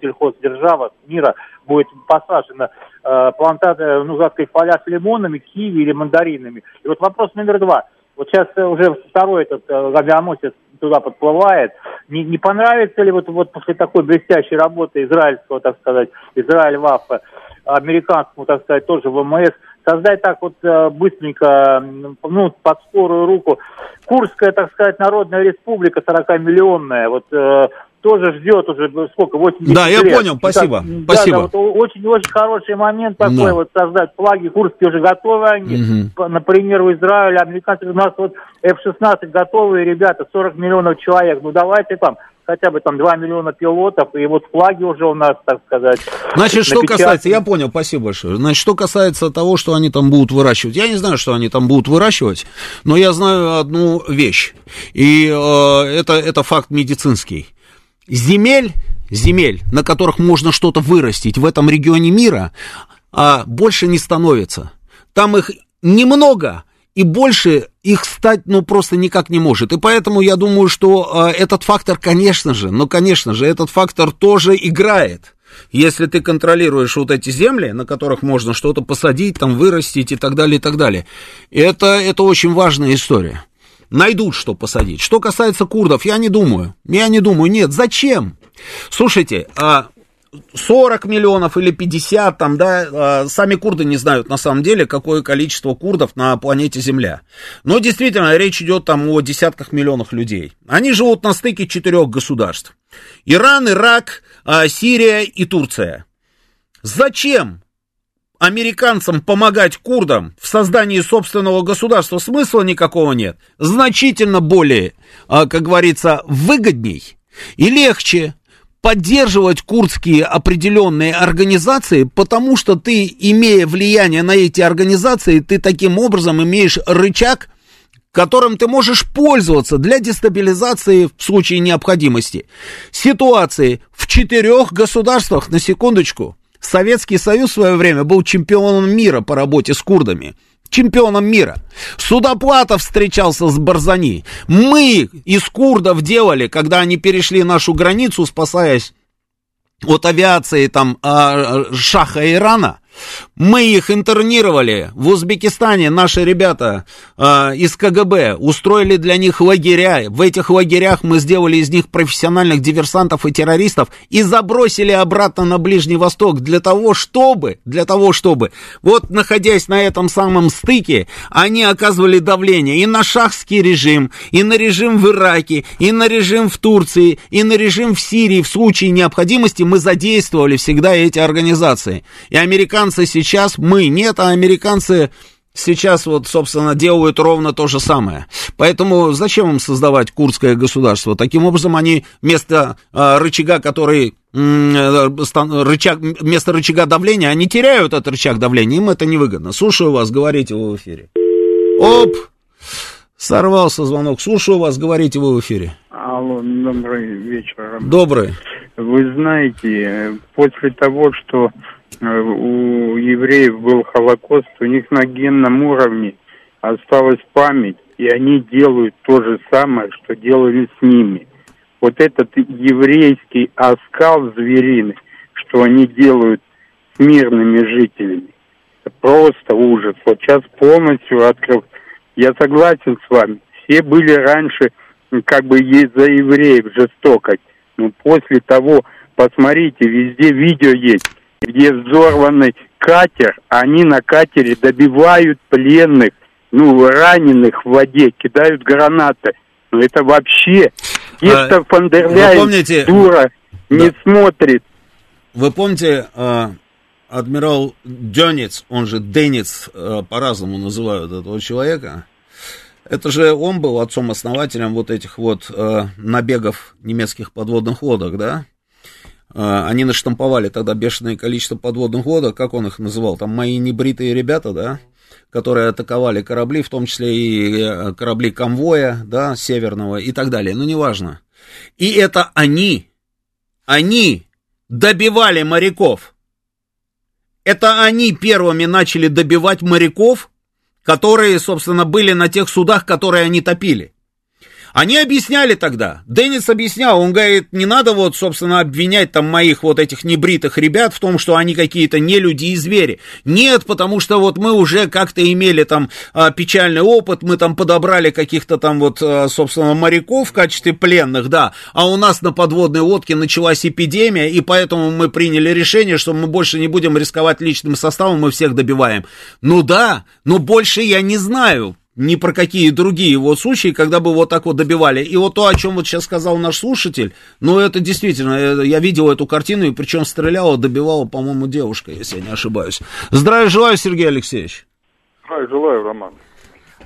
сельхоздержава мира, будет посажена э, плантация, ну, так сказать, поля с лимонами, киви или мандаринами. И вот вопрос номер два. Вот сейчас уже второй этот э, авианосец туда подплывает. Не, не понравится ли вот, вот после такой блестящей работы израильского, так сказать, Израиль ВАФа, американскому, так сказать, тоже ВМС, создать так вот э, быстренько, ну, под скорую руку. Курская, так сказать, Народная Республика 40-миллионная, вот э, тоже ждет уже сколько, 80 Да, лет. я понял, спасибо, так, спасибо. Да, да, вот очень-очень хороший момент такой да. вот создать. Флаги курские уже готовы они. Угу. Например, в Израиле американцы, у нас вот F-16 готовые ребята, 40 миллионов человек. Ну давайте там хотя бы там 2 миллиона пилотов, и вот флаги уже у нас, так сказать. Значит, что касается, я понял, спасибо большое. Значит, что касается того, что они там будут выращивать, я не знаю, что они там будут выращивать, но я знаю одну вещь, и э, это, это факт медицинский земель, земель, на которых можно что-то вырастить в этом регионе мира, а, больше не становится. Там их немного, и больше их стать, ну, просто никак не может. И поэтому я думаю, что э, этот фактор, конечно же, ну, конечно же, этот фактор тоже играет. Если ты контролируешь вот эти земли, на которых можно что-то посадить, там, вырастить и так далее, и так далее. Это, это очень важная история найдут, что посадить. Что касается курдов, я не думаю. Я не думаю, нет. Зачем? Слушайте, 40 а, миллионов или 50, там, да, а, сами курды не знают на самом деле, какое количество курдов на планете Земля. Но действительно, речь идет там о десятках миллионов людей. Они живут на стыке четырех государств. Иран, Ирак, а, Сирия и Турция. Зачем американцам помогать курдам в создании собственного государства смысла никакого нет. Значительно более, а, как говорится, выгодней и легче поддерживать курдские определенные организации, потому что ты, имея влияние на эти организации, ты таким образом имеешь рычаг, которым ты можешь пользоваться для дестабилизации в случае необходимости. Ситуации в четырех государствах, на секундочку, Советский Союз в свое время был чемпионом мира по работе с курдами чемпионом мира. Судоплатов встречался с Барзани. Мы из курдов делали, когда они перешли нашу границу, спасаясь от авиации там а, Шаха Ирана, мы их интернировали в Узбекистане, наши ребята э, из КГБ устроили для них лагеря. В этих лагерях мы сделали из них профессиональных диверсантов и террористов и забросили обратно на Ближний Восток для того, чтобы, для того, чтобы, вот находясь на этом самом стыке, они оказывали давление и на шахский режим, и на режим в Ираке, и на режим в Турции, и на режим в Сирии. В случае необходимости мы задействовали всегда эти организации. И американцы американцы сейчас, мы нет, а американцы сейчас вот, собственно, делают ровно то же самое. Поэтому зачем им создавать курдское государство? Таким образом, они вместо э, рычага, который э, рычаг, вместо рычага давления, они теряют этот рычаг давления, им это невыгодно. Слушаю вас, говорите вы в эфире. Оп! Сорвался звонок. Слушаю вас, говорите вы в эфире. Алло, добрый вечер. Добрый. Вы знаете, после того, что Э, у евреев был Холокост, у них на генном уровне осталась память, и они делают то же самое, что делали с ними. Вот этот еврейский оскал звериный, что они делают с мирными жителями, просто ужас. Вот сейчас полностью открыл. Я согласен с вами. Все были раньше как бы за евреев жестокость. Но после того, посмотрите, везде видео есть где взорванный катер, они на катере добивают пленных, ну, раненых в воде, кидают гранаты. Ну, это вообще... Гектор а, Фандерляйн, помните, дура, да. не смотрит. Вы помните, э, адмирал Дёнец, он же Денец, э, по-разному называют этого человека, это же он был отцом-основателем вот этих вот э, набегов немецких подводных лодок, да? А, они наштамповали тогда бешеное количество подводных лодок, как он их называл, там мои небритые ребята, да, которые атаковали корабли, в том числе и э, корабли конвоя, да, северного и так далее, ну, неважно. И это они, они добивали моряков. Это они первыми начали добивать моряков, которые, собственно, были на тех судах, которые они топили. Они объясняли тогда, Деннис объяснял, он говорит, не надо вот, собственно, обвинять там моих вот этих небритых ребят в том, что они какие-то не люди и звери. Нет, потому что вот мы уже как-то имели там а, печальный опыт, мы там подобрали каких-то там вот, а, собственно, моряков в качестве пленных, да, а у нас на подводной лодке началась эпидемия, и поэтому мы приняли решение, что мы больше не будем рисковать личным составом, мы всех добиваем. Ну да, но больше я не знаю, ни про какие другие вот случаи, когда бы вот так вот добивали. И вот то, о чем вот сейчас сказал наш слушатель, ну, это действительно, э, я видел эту картину, и причем стреляла, добивала, по-моему, девушка, если я не ошибаюсь. Здравия желаю, Сергей Алексеевич. Здравия желаю, Роман.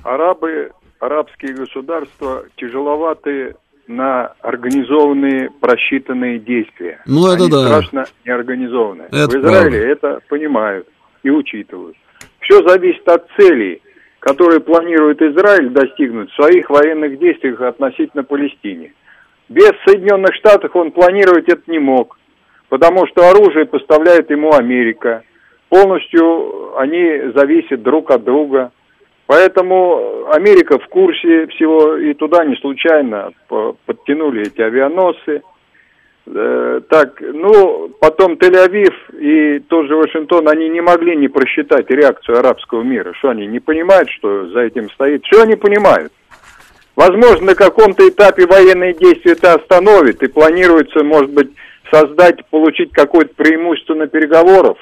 Арабы, арабские государства тяжеловаты на организованные, просчитанные действия. Ну, это Они да. страшно неорганизованные. Это В Израиле правда. это понимают и учитывают. Все зависит от целей которые планирует Израиль достигнуть в своих военных действиях относительно Палестине. Без Соединенных Штатов он планировать это не мог, потому что оружие поставляет ему Америка. Полностью они зависят друг от друга. Поэтому Америка в курсе всего, и туда не случайно подтянули эти авианосцы – так, ну, потом Тель-Авив и тот же Вашингтон, они не могли не просчитать реакцию арабского мира. Что они не понимают, что за этим стоит? Все они понимают. Возможно, на каком-то этапе военные действия это остановит, и планируется, может быть, создать, получить какое-то преимущество на переговорах,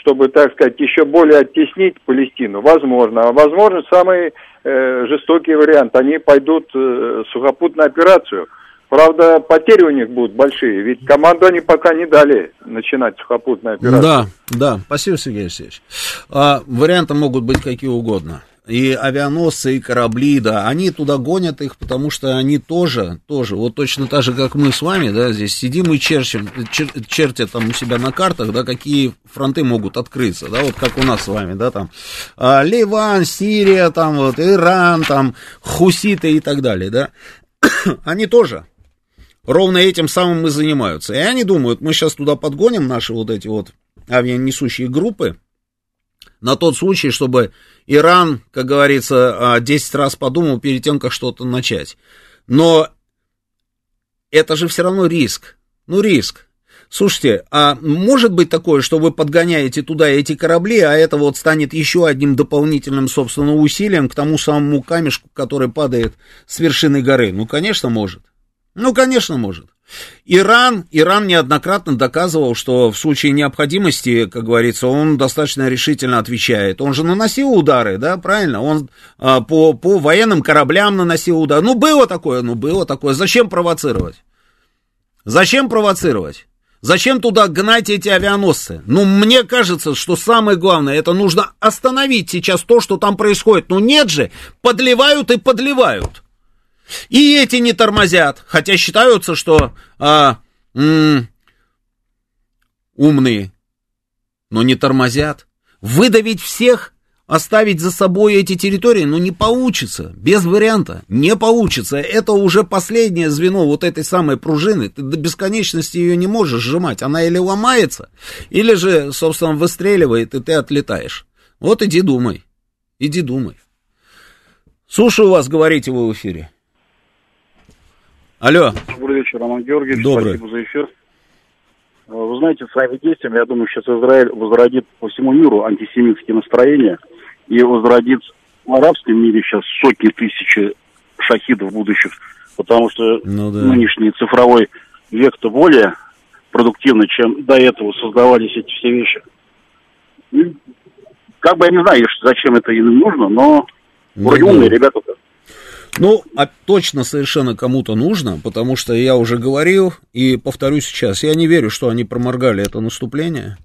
чтобы, так сказать, еще более оттеснить Палестину. Возможно. А возможно, самый э, жестокий вариант. Они пойдут э, сухопутную операцию – Правда, потери у них будут большие, ведь команду они пока не дали начинать сухопутную операцию. Да, да, спасибо, Сергей Алексеевич. А, варианты могут быть какие угодно. И авианосцы, и корабли, да, они туда гонят их, потому что они тоже, тоже, вот точно так же, как мы с вами, да, здесь сидим и черчим, чер, чертят там у себя на картах, да, какие фронты могут открыться, да, вот как у нас с вами, да, там, а, Ливан, Сирия, там, вот, Иран, там, хуситы и так далее, да, они тоже ровно этим самым и занимаются, и они думают, мы сейчас туда подгоним наши вот эти вот авианесущие группы, на тот случай, чтобы Иран, как говорится, 10 а, раз подумал перед тем, как что-то начать. Но это же все равно риск. Ну, риск. Слушайте, а может быть такое, что вы подгоняете туда эти корабли, а это вот станет еще одним дополнительным, собственно, усилием к тому самому камешку, который падает с вершины горы? Ну, конечно, может. Ну, конечно, может. Иран, Иран неоднократно доказывал, что в случае необходимости, как говорится, он достаточно решительно отвечает. Он же наносил удары, да, правильно? Он а, по, по военным кораблям наносил удары. Ну, было такое, ну, было такое. Зачем провоцировать? Зачем провоцировать? Зачем туда гнать эти авианосцы? Ну, мне кажется, что самое главное, это нужно остановить сейчас то, что там происходит. Ну, нет же, подливают и подливают. И эти не тормозят, хотя считаются, что а, м- умные, но не тормозят. Выдавить всех, оставить за собой эти территории, ну не получится, без варианта, не получится. Это уже последнее звено вот этой самой пружины, ты до бесконечности ее не можешь сжимать, она или ломается, или же, собственно, выстреливает, и ты отлетаешь. Вот иди думай, иди думай. Слушаю вас, говорите вы в эфире. Алло. Добрый вечер, Роман Георгиевич. Добрый. Спасибо за эфир. Э, вы знаете, своими действиями, я думаю, сейчас Израиль возродит по всему миру антисемитские настроения и возродит в арабском мире сейчас сотни тысяч шахидов будущих, потому что ну, да. нынешний цифровой век-то более продуктивный, чем до этого создавались эти все вещи. как бы я не знаю, зачем это им нужно, но ну, вроде умные ребята-то. Ну, а точно совершенно кому-то нужно, потому что я уже говорил и повторю сейчас, я не верю, что они проморгали это наступление.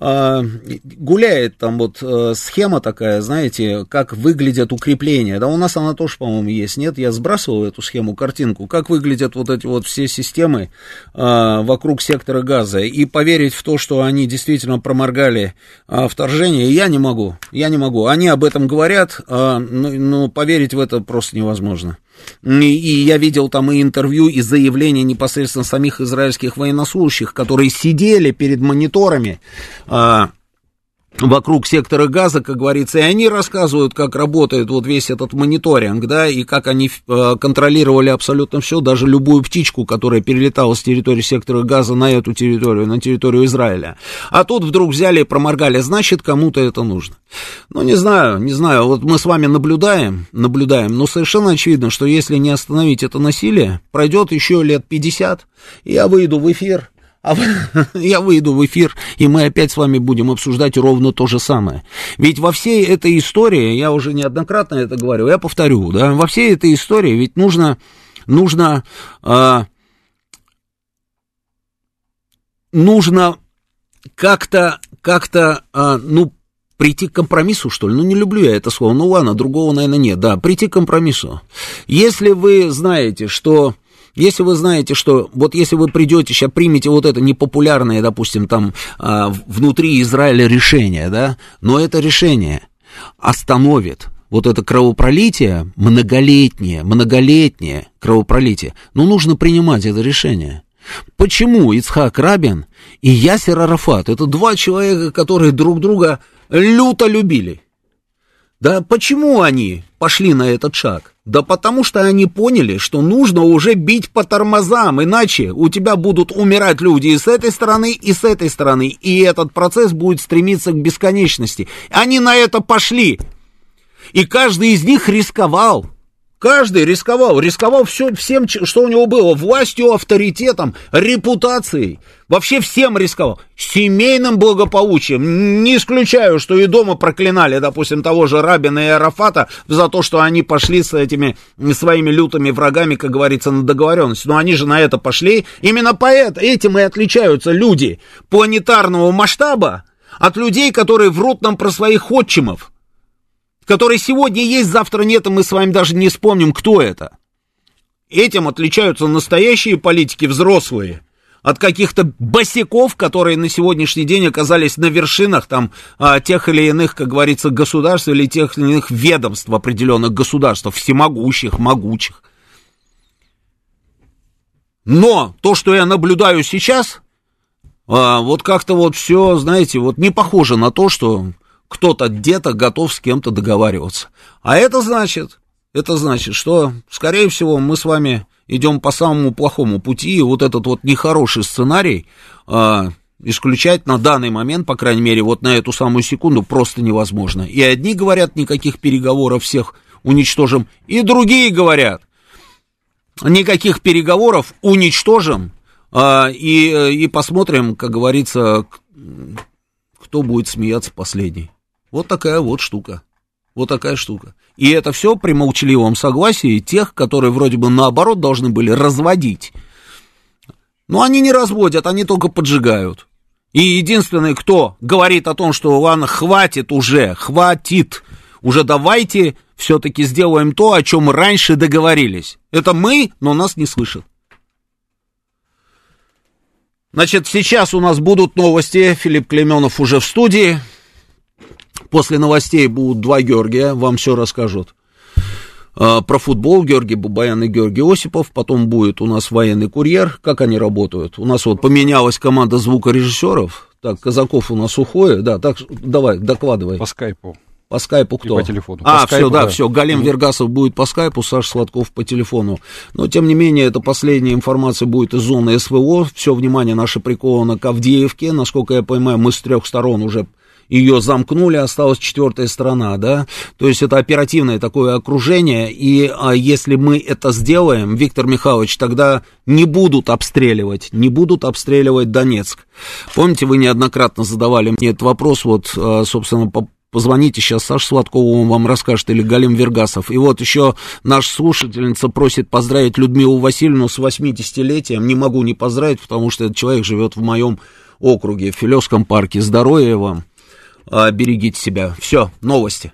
А, гуляет там вот а, схема такая, знаете, как выглядят укрепления. Да, у нас она тоже, по-моему, есть. Нет, я сбрасывал эту схему, картинку. Как выглядят вот эти вот все системы а, вокруг сектора газа. И поверить в то, что они действительно проморгали а, вторжение, я не могу. Я не могу. Они об этом говорят, но, но поверить в это просто невозможно. И я видел там и интервью, и заявления непосредственно самих израильских военнослужащих, которые сидели перед мониторами а, вокруг сектора газа, как говорится, и они рассказывают, как работает вот весь этот мониторинг, да, и как они э, контролировали абсолютно все, даже любую птичку, которая перелетала с территории сектора газа на эту территорию, на территорию Израиля. А тут вдруг взяли и проморгали, значит, кому-то это нужно. Ну, не знаю, не знаю, вот мы с вами наблюдаем, наблюдаем, но совершенно очевидно, что если не остановить это насилие, пройдет еще лет 50, и я выйду в эфир, а я выйду в эфир, и мы опять с вами будем обсуждать ровно то же самое. Ведь во всей этой истории, я уже неоднократно это говорю, я повторю, да, во всей этой истории ведь нужно, нужно, а, нужно как-то, как-то, а, ну, прийти к компромиссу, что ли? Ну, не люблю я это слово. Ну, ладно, другого, наверное, нет. Да, прийти к компромиссу. Если вы знаете, что если вы знаете, что вот если вы придете, сейчас примете вот это непопулярное, допустим, там а, внутри Израиля решение, да, но это решение остановит вот это кровопролитие, многолетнее, многолетнее кровопролитие, ну, нужно принимать это решение. Почему Ицхак Рабин и Ясер Арафат, это два человека, которые друг друга люто любили, да почему они пошли на этот шаг? Да потому что они поняли, что нужно уже бить по тормозам, иначе у тебя будут умирать люди и с этой стороны, и с этой стороны, и этот процесс будет стремиться к бесконечности. Они на это пошли. И каждый из них рисковал. Каждый рисковал, рисковал все, всем, что у него было, властью, авторитетом, репутацией. Вообще всем рисковал. Семейным благополучием. Не исключаю, что и дома проклинали, допустим, того же Рабина и Арафата за то, что они пошли с этими своими лютыми врагами, как говорится, на договоренность. Но они же на это пошли. Именно поэтому этим и отличаются люди планетарного масштаба от людей, которые врут нам про своих отчимов который сегодня есть, завтра нет, и мы с вами даже не вспомним, кто это. Этим отличаются настоящие политики, взрослые, от каких-то босиков, которые на сегодняшний день оказались на вершинах там а, тех или иных, как говорится, государств или тех или иных ведомств определенных государств, всемогущих, могучих. Но то, что я наблюдаю сейчас, а, вот как-то вот все, знаете, вот не похоже на то, что кто-то где-то готов с кем-то договариваться. А это значит, это значит, что, скорее всего, мы с вами идем по самому плохому пути, и вот этот вот нехороший сценарий э, исключать на данный момент, по крайней мере, вот на эту самую секунду просто невозможно. И одни говорят, никаких переговоров всех уничтожим, и другие говорят, никаких переговоров уничтожим, э, и, и посмотрим, как говорится, кто будет смеяться последний. Вот такая вот штука. Вот такая штука. И это все при молчаливом согласии тех, которые вроде бы наоборот должны были разводить. Но они не разводят, они только поджигают. И единственный, кто говорит о том, что ладно, хватит уже, хватит, уже давайте все-таки сделаем то, о чем раньше договорились. Это мы, но нас не слышат. Значит, сейчас у нас будут новости. Филипп Клеменов уже в студии. После новостей будут два Георгия, вам все расскажут. А, про футбол Георгий Бабаян и Георгий Осипов. Потом будет у нас военный курьер. Как они работают? У нас вот поменялась команда звукорежиссеров. Так, Казаков у нас уходит. Да, так, давай, докладывай. По скайпу. По скайпу кто? И по телефону. А, скайпу, все, да, да, все. Галим mm Вергасов будет по скайпу, Саша Сладков по телефону. Но, тем не менее, это последняя информация будет из зоны СВО. Все внимание наше приковано к Авдеевке. Насколько я понимаю, мы с трех сторон уже ее замкнули, осталась четвертая сторона, да, то есть это оперативное такое окружение, и а, если мы это сделаем, Виктор Михайлович, тогда не будут обстреливать, не будут обстреливать Донецк. Помните, вы неоднократно задавали мне этот вопрос, вот, а, собственно, по Позвоните сейчас Саше Сладкову, он вам расскажет, или Галим Вергасов. И вот еще наша слушательница просит поздравить Людмилу Васильевну с 80-летием. Не могу не поздравить, потому что этот человек живет в моем округе, в Филевском парке. Здоровья вам! А, берегите себя. Все, новости.